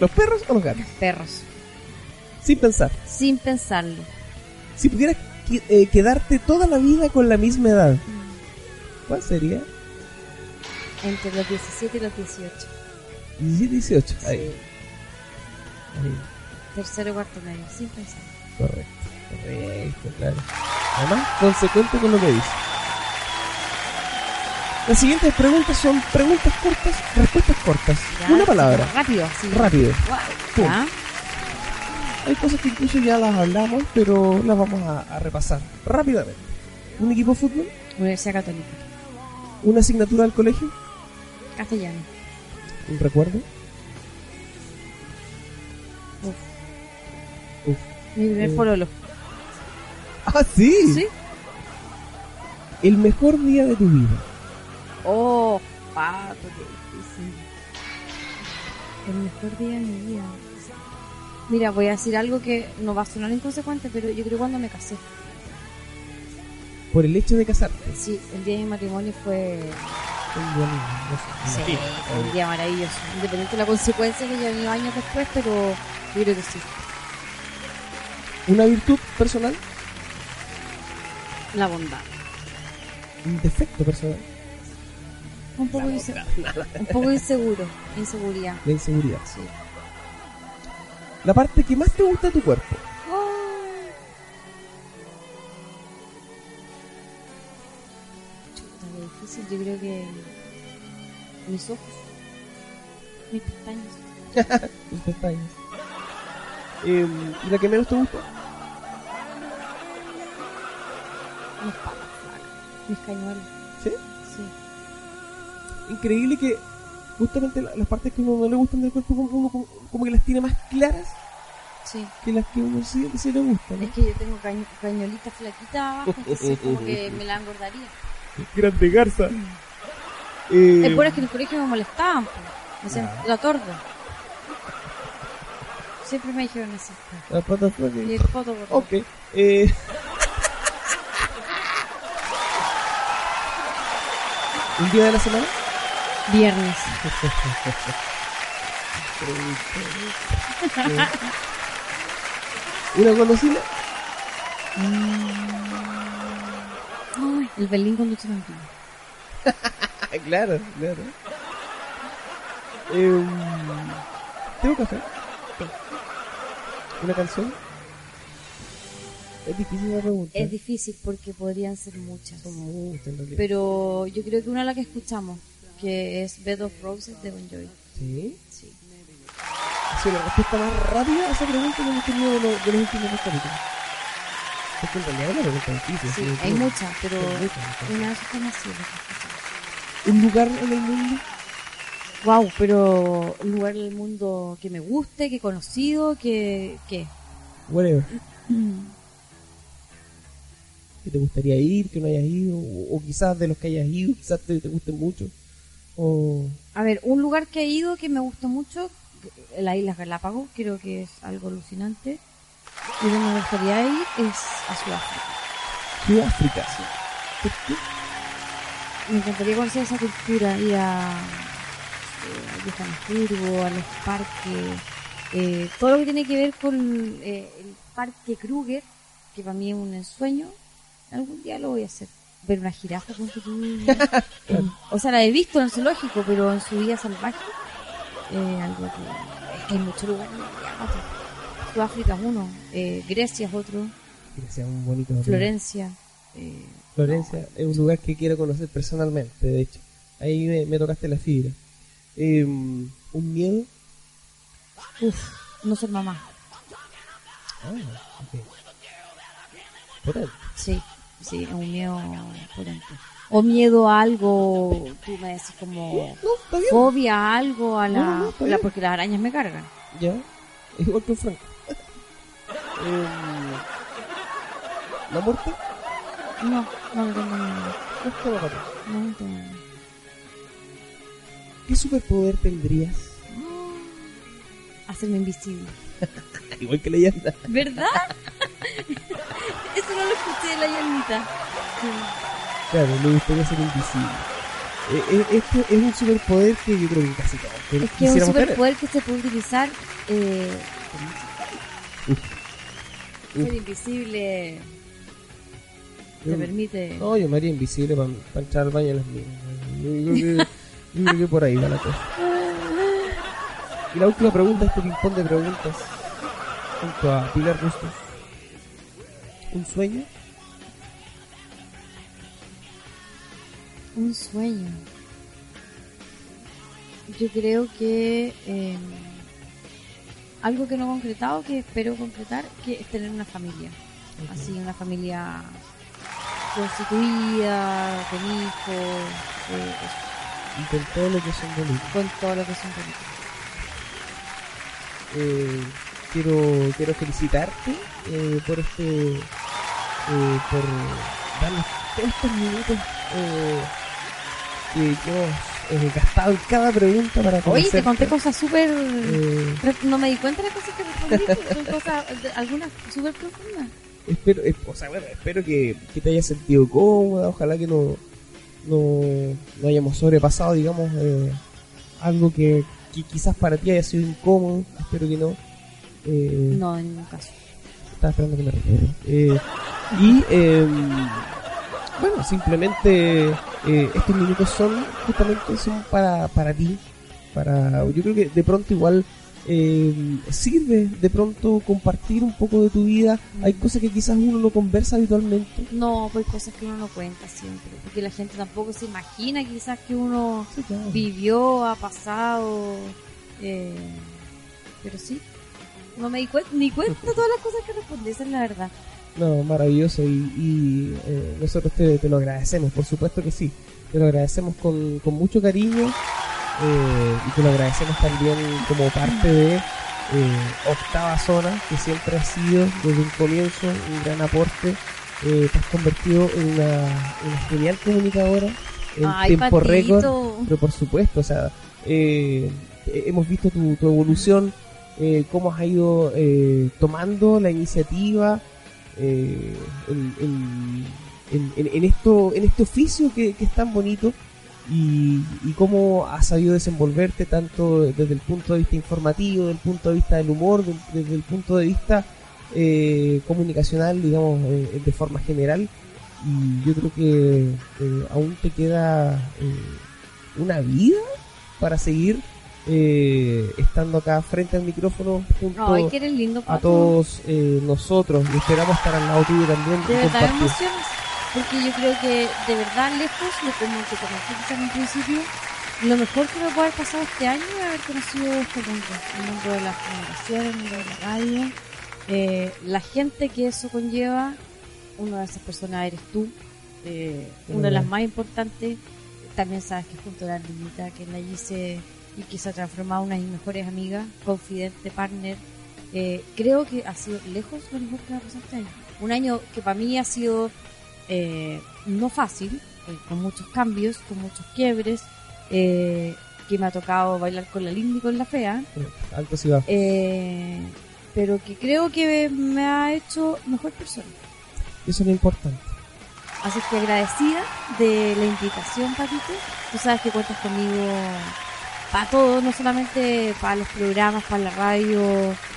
¿Los perros o los gatos? Perros. Sin pensar. Sin pensarlo. Si pudieras eh, quedarte toda la vida con la misma edad, ¿cuál sería? Entre los 17 y los 18. 17 18. Ahí. Ahí. Tercero y cuarto medio. Sin pensar. Correcto. Correcto, claro. Además, consecuente con lo que dice. Las siguientes preguntas son preguntas cortas, respuestas cortas. Ya, Una palabra. Rápido, así. Rápido. Wow. Hay cosas que incluso ya las hablamos, pero las vamos a, a repasar rápidamente. ¿Un equipo de fútbol? Universidad Católica. ¿Una asignatura del colegio? Castellano. ¿Un recuerdo? Uf. Uf. Mi primer Eh. pololo. ¡Ah, sí! ¿Sí? El mejor día de tu vida. Oh, pato, qué difícil. El mejor día de mi vida. Mira, voy a decir algo que no va a sonar inconsecuente, pero yo creo cuando me casé. Por el hecho de casarte. Sí, el día de mi matrimonio fue Un día me sí, un día maravilloso. Independiente de la consecuencia que ya venido años después, pero yo creo que sí. ¿Una virtud personal? La bondad. ¿Un defecto personal? Un poco, inse- (laughs) un poco inseguro, inseguridad. La inseguridad. Sí. La parte que más te gusta de tu cuerpo. Yo creo que mis ojos, mis pestañas. (laughs) Tus pestañas. Eh, ¿Y la que menos te gusta? Mis patas flacas, mis cañuelos. ¿Sí? Sí. Increíble que justamente la- las partes que a uno no le gustan del cuerpo como, como- como- que las tiene más claras Sí. que las que uno sí, sí le gustan. ¿no? Es que yo tengo cañ- cañuelitas flaquitas abajo, entonces como que (laughs) me la engordaría. (laughs) Grande garza. Eh, Es por eso que en el colegio me molestaban. Me decían, la torda. Siempre me dijeron así. las patas flacas. Y el foto, por Ok. Eh... (laughs) ¿Un día de la semana? Viernes. (laughs) ¿Una golosina? Ay, el Berlín con ducha campina. Ah, claro, claro. Eh, ¿Tengo café? ¿Una canción? Es difícil la pregunta. Es difícil porque podrían ser muchas. Pero yo creo que una es la que escuchamos, que es Bed of Roses de Bon Jovi. ¿Sí? Sí. Ha sido la respuesta más rápida a esa pregunta que hemos tenido de, los- de los últimos dos capítulos. Porque en realidad es una pregunta difícil. Sí, sí, hay muchas, pero una que escuchamos. ¿Un lugar en el mundo? Wow, pero un lugar del mundo que me guste, que he conocido, que... que Whatever. ¿Que te gustaría ir, que no hayas ido? O, o quizás de los que hayas ido, quizás te, te gusten mucho. O... A ver, un lugar que he ido que me gustó mucho, las Islas Galápagos, creo que es algo alucinante. Y donde me gustaría ir es a Sudáfrica. Sudáfrica. ¿Por qué? Me encantaría conocer esa cultura, ir a, eh, a Johannesburgo, a los parques, eh, todo lo que tiene que ver con eh, el parque Kruger, que para mí es un ensueño. Algún día lo voy a hacer. Ver una jirafa con (laughs) O sea, la he visto en el zoológico, pero en su vida salvaje. Eh, algo que, es que hay muchos lugares. ya, Sudáfrica es uno, eh, Grecia es otro, Que sea un bonito. Florencia. eh, Florencia es un lugar que quiero conocer personalmente, de hecho. Ahí me, me tocaste la fibra. Eh, un miedo. uf, no ser mamá. Ah, ok. Potente. Sí, sí, es un miedo potente. O miedo a algo, tú me decís como No, fobia a algo, a la, No, no, la- porque las arañas me cargan. Ya. Igual que Franco. Eh, ¿La muerte? No, no le tengo miedo. Esto va atrás. No le tengo miedo. ¿Qué superpoder tendrías? Hacerme invisible. (laughs) Igual que leyenda. ¿Verdad? (laughs) Eso no lo escuché de la llanita. Claro, me gustaría ser invisible. Eh, eh, este es un superpoder que yo creo que casi todos Es que es un superpoder que se puede utilizar. Eh, ser invisible te Yo- permite. No, yo me haría invisible para entrar al baño de las mías. Yo, creo que, yo creo que por ahí va la cosa. Y la última pregunta, este ping-pong de preguntas, junto a Pilar Bustos. ¿Un sueño? Un sueño. Yo creo que eh, algo que no he concretado, que espero concretar, que es tener una familia. Así, una familia constituida, con hijos, eh, Y con todo lo que son bonitos. con todo lo que son bonitos. Eh, quiero, quiero felicitarte eh, por este. eh, por darnos todos estos minutos eh, que, que hemos eh, gastado en cada pregunta para Oye, te conté cosas súper... Eh, No me di cuenta de las cosas que respondí, son (laughs) cosas, algunas súper profundas. espero, eh, o sea, bueno, espero que, que te hayas sentido cómoda, ojalá que no, no, no hayamos sobrepasado, digamos, eh, algo que, que quizás para ti haya sido incómodo, espero que no. No, en ningún caso. Estaba esperando que me refiero. Y eh, bueno, simplemente eh, estos minutos son justamente son para, para ti. Para, yo creo que de pronto igual eh, sirve de pronto compartir un poco de tu vida. Hay cosas que quizás uno no conversa habitualmente. No, pues cosas que uno no cuenta siempre, porque la gente tampoco se imagina quizás que uno vivió, ha pasado, eh, pero sí, no me di cuenta, ni cuenta (laughs) todas las cosas que respondí, esa es la verdad. No, maravilloso y, y, eh, nosotros te, te lo agradecemos, por supuesto que sí. Te lo agradecemos con, con mucho cariño eh, y te lo agradecemos también como parte de eh, Octava Zona, que siempre ha sido desde un comienzo un gran aporte. Eh, te has convertido en una, una genial comunicadora en Ay, tiempo récord, pero por supuesto, o sea, eh, hemos visto tu, tu evolución, eh, cómo has ido eh, tomando la iniciativa eh, en, en- esto, en este oficio que, es tan bonito y, y cómo has sabido desenvolverte tanto desde el punto de vista informativo, desde el punto de vista del humor, desde el punto de vista eh, comunicacional, digamos, eh, de forma general. Y yo creo que eh, aún te queda eh, una vida para seguir eh, estando acá frente al micrófono junto Ay, que eres lindo, a todos eh, nosotros. Y esperamos estar al lado tuyo también De verdad emocionas, porque yo creo que de verdad lejos, lo como te comenté en un principio, lo mejor que me puede haber pasado este año es haber conocido este mundo, el mundo de las comunicaciones, el mundo de la radio, eh, la gente que eso conlleva, una de esas personas eres tú, eh, una de las más importantes, también sabes que junto a la niñita que la hice y que se ha transformado en una de mis mejores amigas, confidente, partner. Eh, creo que ha sido lejos lo mejor que me ha pasado este año. Un año que para mí ha sido eh, no fácil, eh, con muchos cambios, con muchos quiebres, eh, que me ha tocado bailar con la linda y con la fea. Alto sí va. Eh, pero que creo que me ha hecho mejor persona. Eso es lo importante. Así que agradecida de la invitación, Patito. Tú sabes que cuentas conmigo para todo, no solamente para los programas, para la radio.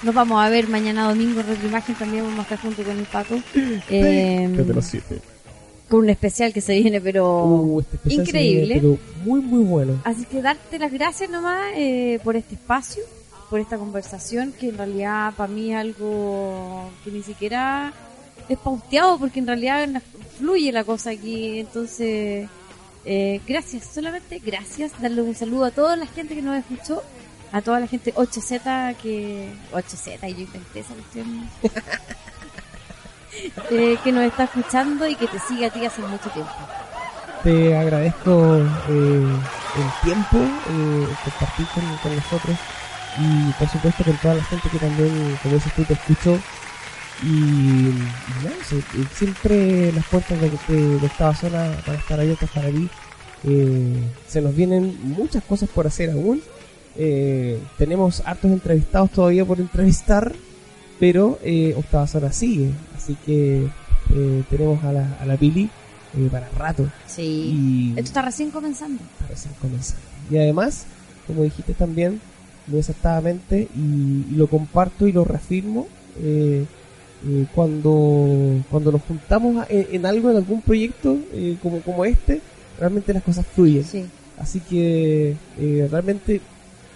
Nos vamos a ver mañana domingo en Retroimagen, también vamos a estar junto con el Pato. Eh, Desde los siete. con un especial que se viene, pero Uh, este increíble. viene, pero muy, muy bueno. Así que darte las gracias nomás eh, por este espacio, por esta conversación, que en realidad para mí es algo que ni siquiera es pauteado, porque en realidad fluye la cosa aquí. Entonces, eh, gracias, solamente gracias. Darle un saludo a toda la gente que nos escuchó, a toda la gente 8Z que... 8Z, y yo inventé esa cuestión. (laughs) Eh, que nos está escuchando y que te sigue a ti hace mucho tiempo. Te agradezco eh, el tiempo, eh, compartir con, con nosotros y por supuesto con toda la gente que también, como dices tú, te escuchó. Y, eh, siempre las puertas de, de, de esta zona van a estar abiertas para ti. Eh, se nos vienen muchas cosas por hacer aún. Eh, tenemos hartos entrevistados todavía por entrevistar, pero eh, Octava Zona sigue. Así que eh, tenemos a la, a la Pili eh, para rato. Sí. Y Esto está recién comenzando. para recién comenzar. Y además, como dijiste también, muy acertadamente, y, y lo comparto y lo reafirmo, eh, cuando, cuando nos juntamos en, en algo, en algún proyecto eh, como, como este, realmente las cosas fluyen. Sí. Así que eh, realmente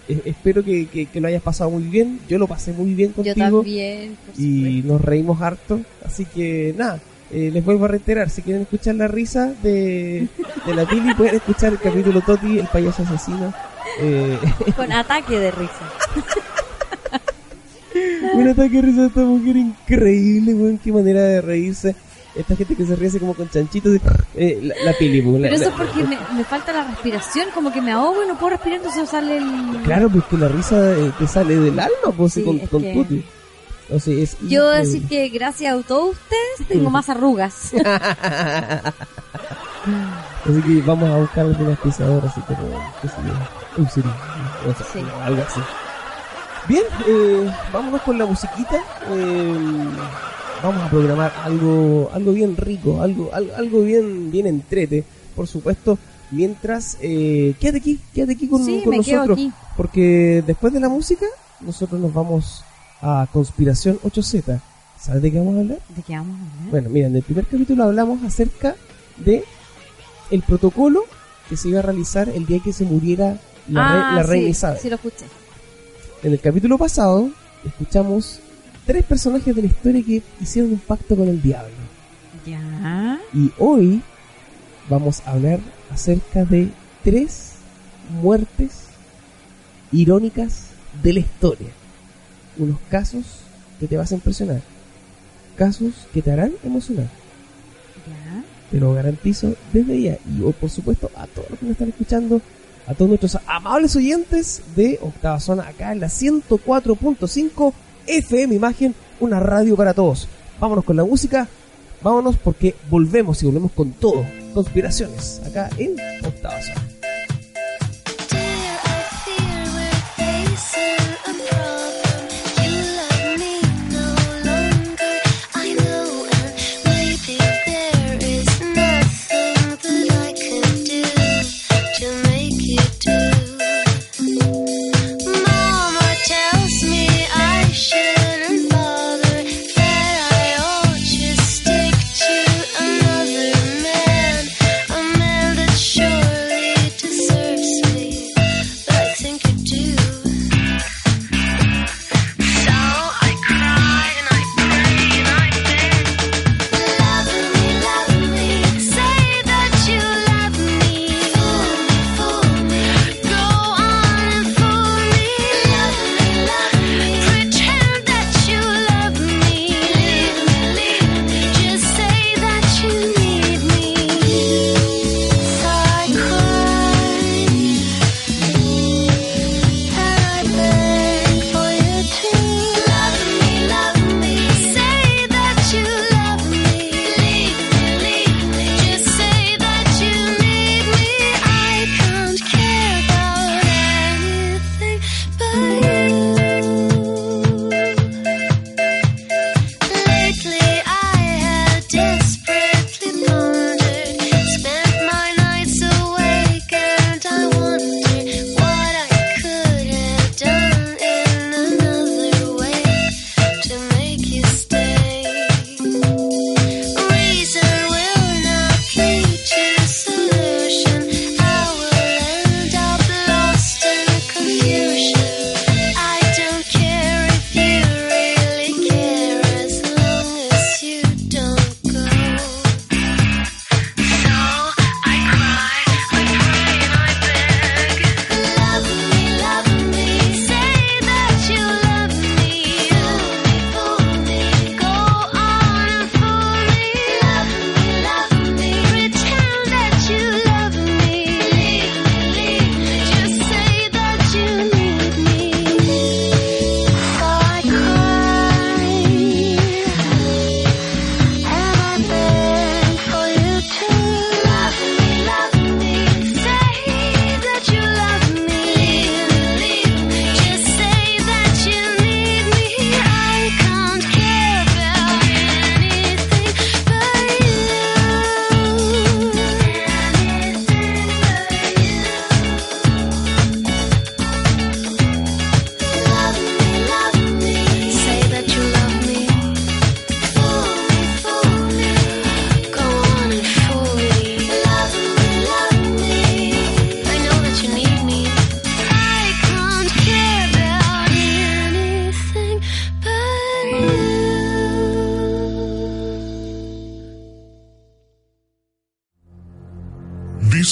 eh, espero que, que- que lo hayas pasado muy bien. Yo lo pasé muy bien Yo contigo también, por y nos reímos harto. Así que nada, eh, les vuelvo a reiterar, si quieren escuchar la risa de, de la Pili, pueden escuchar el capítulo Toti, el payaso asesino. Eh, Con ataque de risa. (laughs) un ataque de risa de esta mujer increíble, weón, qué manera de reírse. Esta gente que se ríe así como con chanchitos. eh, la, la Pili, weón, la- Pero eso es porque me, me falta la respiración, como que me ahogo y no puedo respirar, entonces sale el... Claro, pues que la risa eh, te sale del alma, pues, Sí, con, con que- Tuti. O sea, es Yo increíble. decir que gracias a todos ustedes tengo más arrugas. (laughs) Así que vamos a buscar algunas pisadoras yo, Eucerin, no sé, Sí. algo así. Bien, eh, vámonos con la musiquita. eh, vamos a programar algo, algo bien rico, algo, algo, algo bien, bien entrete, por supuesto. Mientras, eh, quédate aquí, quédate aquí con, Sí, con me quedo nosotros, aquí. porque después de la música nosotros nos vamos a Conspiración 8Z. ¿Sabes de qué vamos a hablar? ¿De qué vamos a hablar? Bueno, mira, en el primer capítulo hablamos acerca de el protocolo que se iba a realizar el día que se muriera la, ah, rei- la sí, reina Isabel. Sí, lo escuché. En el capítulo pasado escuchamos tres personajes de la historia que hicieron un pacto con el diablo. Ya. Y hoy vamos a hablar acerca de tres muertes irónicas de la historia. Unos casos que te vas a impresionar. Casos que te harán emocionar. Ya. Te lo garantizo desde ya. Y oh, por supuesto a todos los que me están escuchando, a todos nuestros amables oyentes de Octava Zona, acá en la 104.5 FM Imagen, una radio para todos. Vámonos con la música, vámonos porque volvemos y volvemos con todo. Conspiraciones, acá en Octava Zona.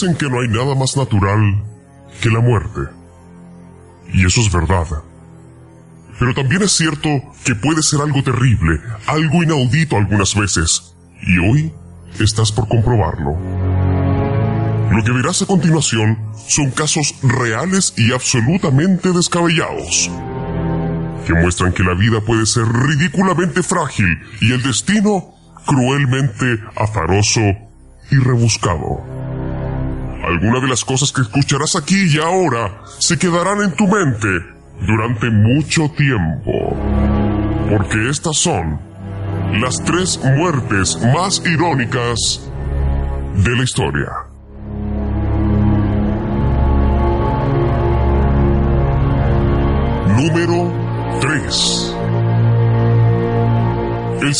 Dicen que no hay nada más natural que la muerte. Y eso es verdad. Pero también es cierto que puede ser algo terrible, algo inaudito algunas veces. Y hoy estás por comprobarlo. Lo que verás a continuación son casos reales y absolutamente descabellados, que muestran que la vida puede ser ridículamente frágil y el destino cruelmente azaroso y rebuscado. Algunas de las cosas que escucharás aquí y ahora se quedarán en tu mente durante mucho tiempo, porque estas son las tres muertes más irónicas de la historia.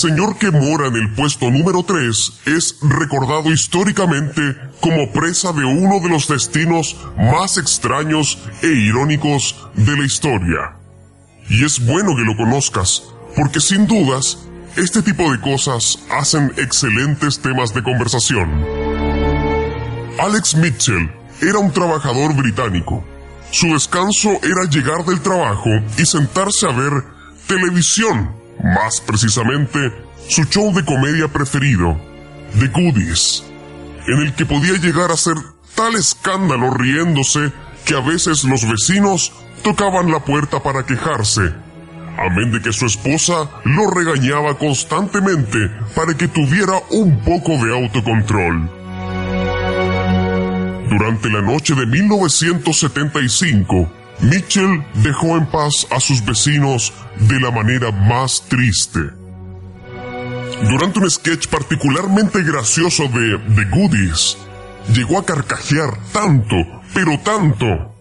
Señor que mora en el puesto número 3 es recordado históricamente como presa de uno de los destinos más extraños e irónicos de la historia. Y es bueno que lo conozcas, porque sin dudas, este tipo de cosas hacen excelentes temas de conversación. Alex Mitchell era un trabajador británico. Su descanso era llegar del trabajo y sentarse a ver televisión, más precisamente su show de comedia preferido, The Goodies, en el que podía llegar a ser tal escándalo riéndose que a veces los vecinos tocaban la puerta para quejarse, amén de que su esposa lo regañaba constantemente para que tuviera un poco de autocontrol. Durante la noche de 1975, Mitchell dejó en paz a sus vecinos de la manera más triste. Durante un sketch particularmente gracioso de The Goodies, llegó a carcajear tanto, pero tanto,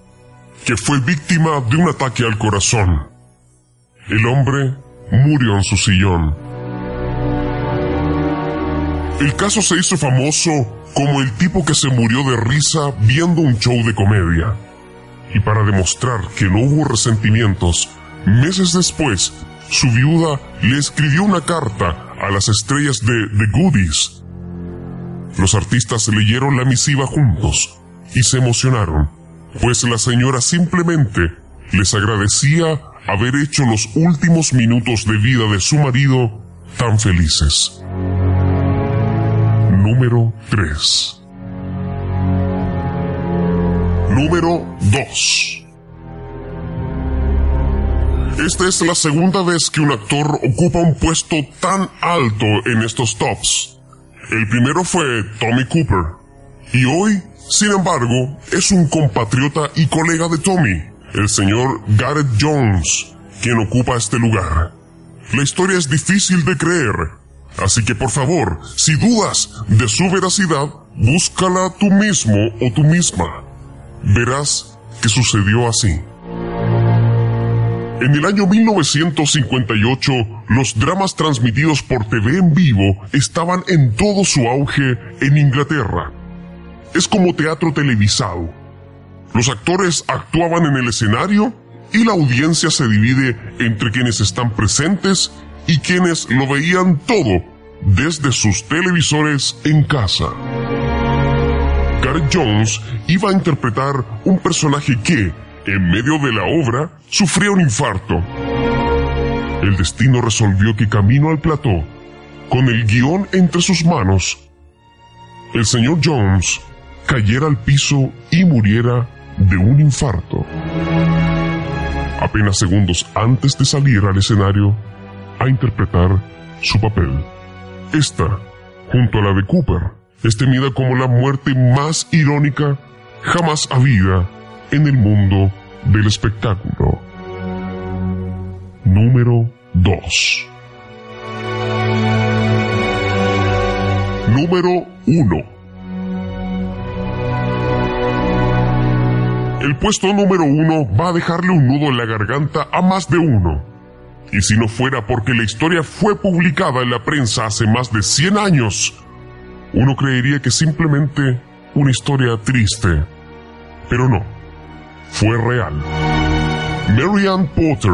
que fue víctima de un ataque al corazón. El hombre murió en su sillón. El caso se hizo famoso como el tipo que se murió de risa viendo un show de comedia. Y para demostrar que no hubo resentimientos, meses después, su viuda le escribió una carta a las estrellas de The Goodies. Los artistas leyeron la misiva juntos y se emocionaron, pues la señora simplemente les agradecía haber hecho los últimos minutos de vida de su marido tan felices. Número 3. Número 2. Esta es la segunda vez que un actor ocupa un puesto tan alto en estos tops. El primero fue Tommy Cooper. Y hoy, sin embargo, es un compatriota y colega de Tommy, el señor Gareth Jones, quien ocupa este lugar. La historia es difícil de creer, así que por favor, si dudas de su veracidad, búscala tú mismo o tú misma. Verás que sucedió así. En el año 1958, los dramas transmitidos por TV en vivo estaban en todo su auge en Inglaterra. Es como teatro televisado. Los actores actuaban en el escenario y la audiencia se divide entre quienes están presentes y quienes lo veían todo desde sus televisores en casa. Gareth Jones iba a interpretar un personaje que, en medio de la obra, sufría un infarto. El destino resolvió que camino al plató, con el guion entre sus manos, el señor Jones cayera al piso y muriera de un infarto. Apenas segundos antes de salir al escenario a interpretar su papel. Esta, junto a la de Cooper, es temida como la muerte más irónica jamás habida en el mundo del espectáculo. Número 2. Número 1. El puesto número 1 va a dejarle un nudo en la garganta a más de uno. Y si no fuera porque la historia fue publicada en la prensa hace más de 100 años, uno creería que simplemente una historia triste. Pero no, fue real. Mary Ann Potter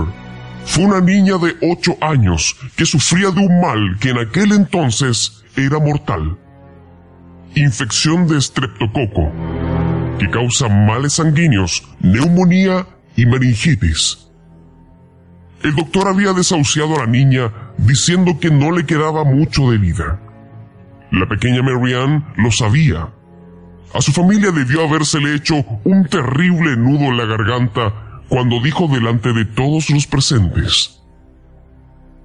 fue una niña de 8 años que sufría de un mal que en aquel entonces era mortal. infección de estreptococo, que causa males sanguíneos, neumonía y meningitis. El doctor había desahuciado a la niña diciendo que no le quedaba mucho de vida. La pequeña Marianne lo sabía. A su familia debió habérsele hecho un terrible nudo en la garganta cuando dijo delante de todos los presentes.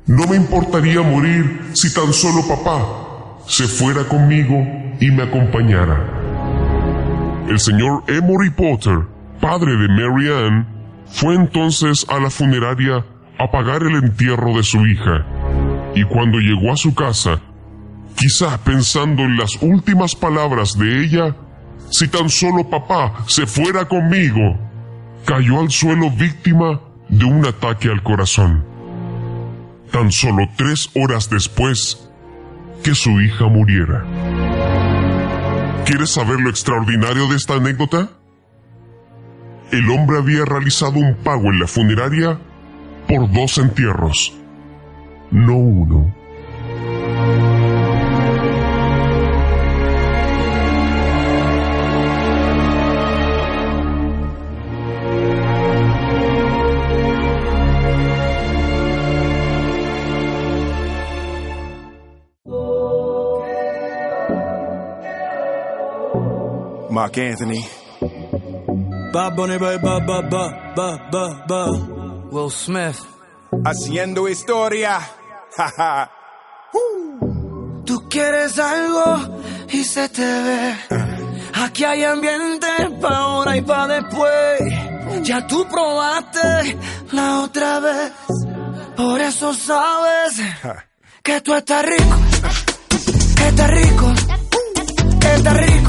No me importaría morir si tan solo papá se fuera conmigo y me acompañara. El señor Emory Potter, padre de Mary Ann, fue entonces a la funeraria a pagar el entierro de su hija. Y cuando llegó a su casa, quizá pensando en las últimas palabras de ella, si tan solo papá se fuera conmigo, cayó al suelo víctima de un ataque al corazón. Tan solo tres horas después que su hija muriera. ¿Quieres saber lo extraordinario de esta anécdota? El hombre había realizado un pago en la funeraria por dos entierros, no uno. Mark Anthony. Bad Bunny, ba, ba, ba, ba, ba, ba, ba. Will Smith. Haciendo historia. (laughs) Tú quieres algo y se te ve. Aquí hay ambiente pa' ahora y pa' después. Ya tú probaste la otra vez. Por eso sabes que tú estás rico. Que estás rico. Que estás rico.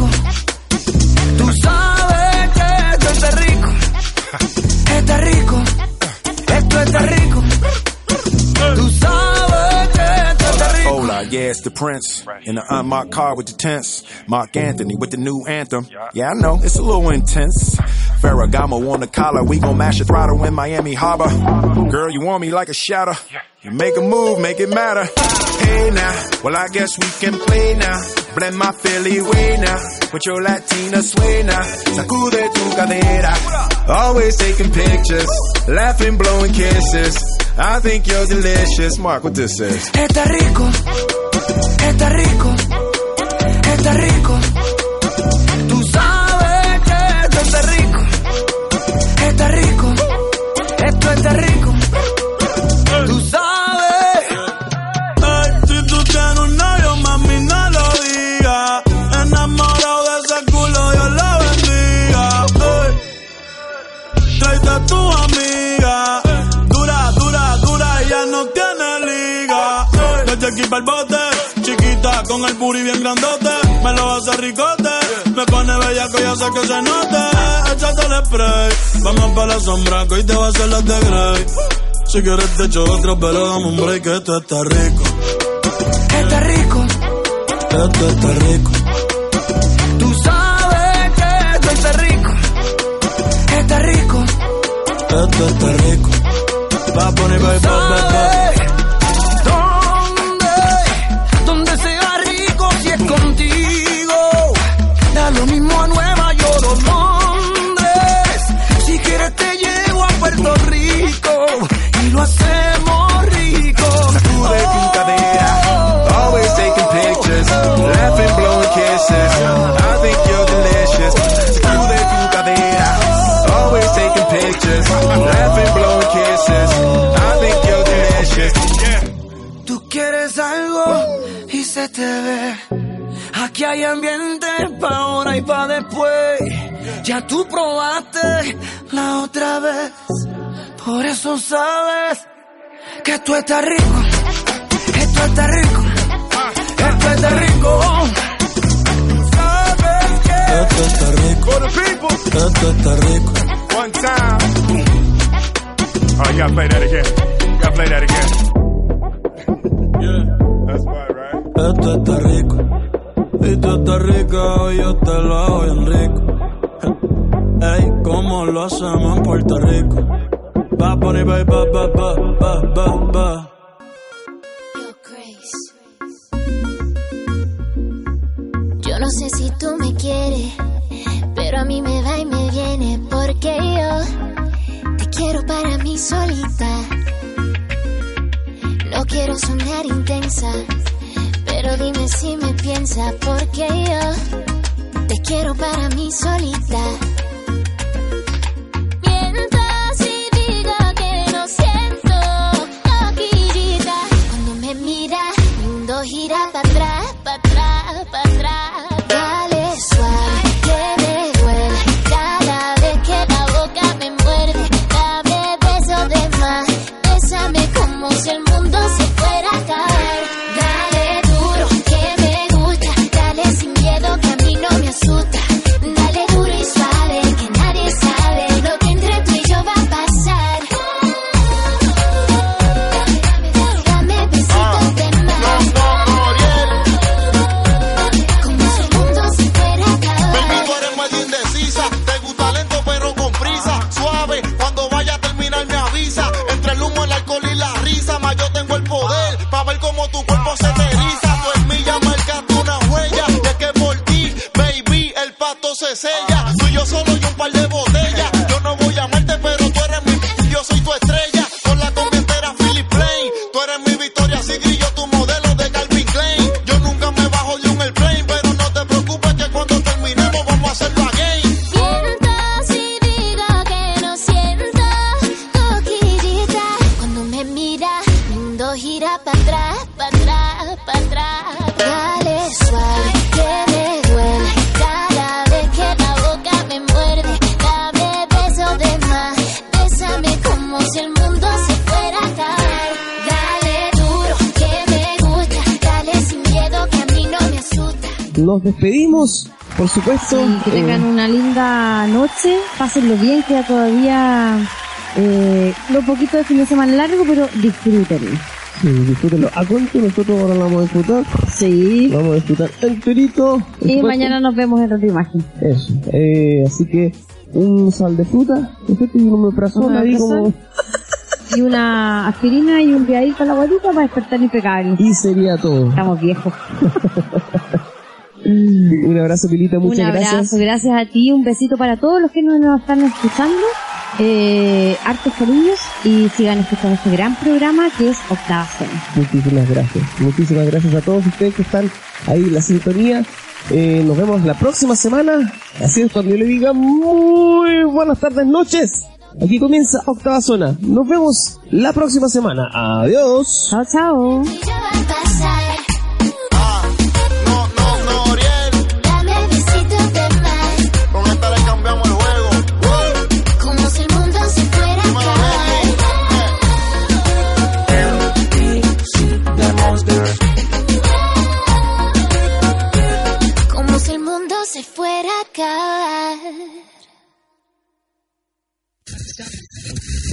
Esto está rico. Tú sabes que esto está rico. Hola, yeah, it's the Prince. In the unmarked car with the tents. Mark Anthony with the new anthem. Yeah, I know, it's a little intense. Ferragamo on the collar, we gon' mash a throttle in Miami Harbor. Girl, you want me like a shadow. You make a move, make it matter. Hey now, well I guess we can play now. Blend my Philly way now. With your Latina sway now. Sacude tu cadera. Always taking pictures. Laughing, blowing kisses. I think you're delicious. Mark, what this is. Está rico. Está rico. Está rico. Puri bien grandote. Me lo hace ricote, me pone bella que ya sé que se note. Échate el spray, vamos para la sombra, que hoy te va a hacer las de Grey. Si quieres te echo otro, pero dame un break, que esto está rico. Está rico. Esto está rico. Tú sabes que esto está rico. Está rico. Esto está rico. Va a poner, lo mismo a Nueva York o Londres. Si quieres te llevo a Puerto Rico y lo hacemos hay ambiente pa' ahora y pa' después. Ya tú probaste la otra vez. Por eso sabes que tú estás rico. Esto está rico. Esto está rico. Sabes que Esto está rico. Esto está rico. One time. Oh, you gotta play that again. You gotta play that again. That's why, right? Esto está rico. Y tú estás rico y yo te lo hago bien rico. Ey, ¿cómo lo hacemos en Puerto Rico? Va a poner, va, va, va, va, va, va, va. Yo no sé si tú me quieres, pero a mí me va y me viene porque yo te quiero para mí solita. No quiero sonar intensa, pero dime si me piensa porque yo te quiero para mí solita. Supuesto. Que eh, tengan una linda noche, pásenlo bien, queda todavía eh, lo poquito de fin de semana largo, pero disfrútenlo. Sí, disfrútenlo. ¿A nosotros ahora lo vamos a disfrutar? Sí. Lo vamos a disfrutar enterito. Y mañana nos vemos en otra imagen. Eso. Eh, así que un sal de fruta, perfecto, y un omeprazol ahí como... Y una aspirina y un piadito para la guatita para despertar impecable. Y sería todo. Estamos viejos. (laughs) Un abrazo, Pilita, muchas un abrazo, gracias. gracias a ti, un besito para todos los que nos, nos están escuchando. Eh, hartos cariños y sigan escuchando este gran programa que es Octava Zona. Muchísimas gracias. Muchísimas gracias a todos ustedes que están ahí en la sintonía. Eh, nos vemos la próxima semana. Así es, cuando yo le diga muy buenas tardes, noches. Aquí comienza Octava Zona. Nos vemos la próxima semana. Adiós. Chao, chao.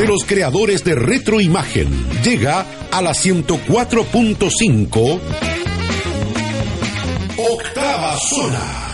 de los creadores de Retroimagen, llega a la 104.5 Octava Zona.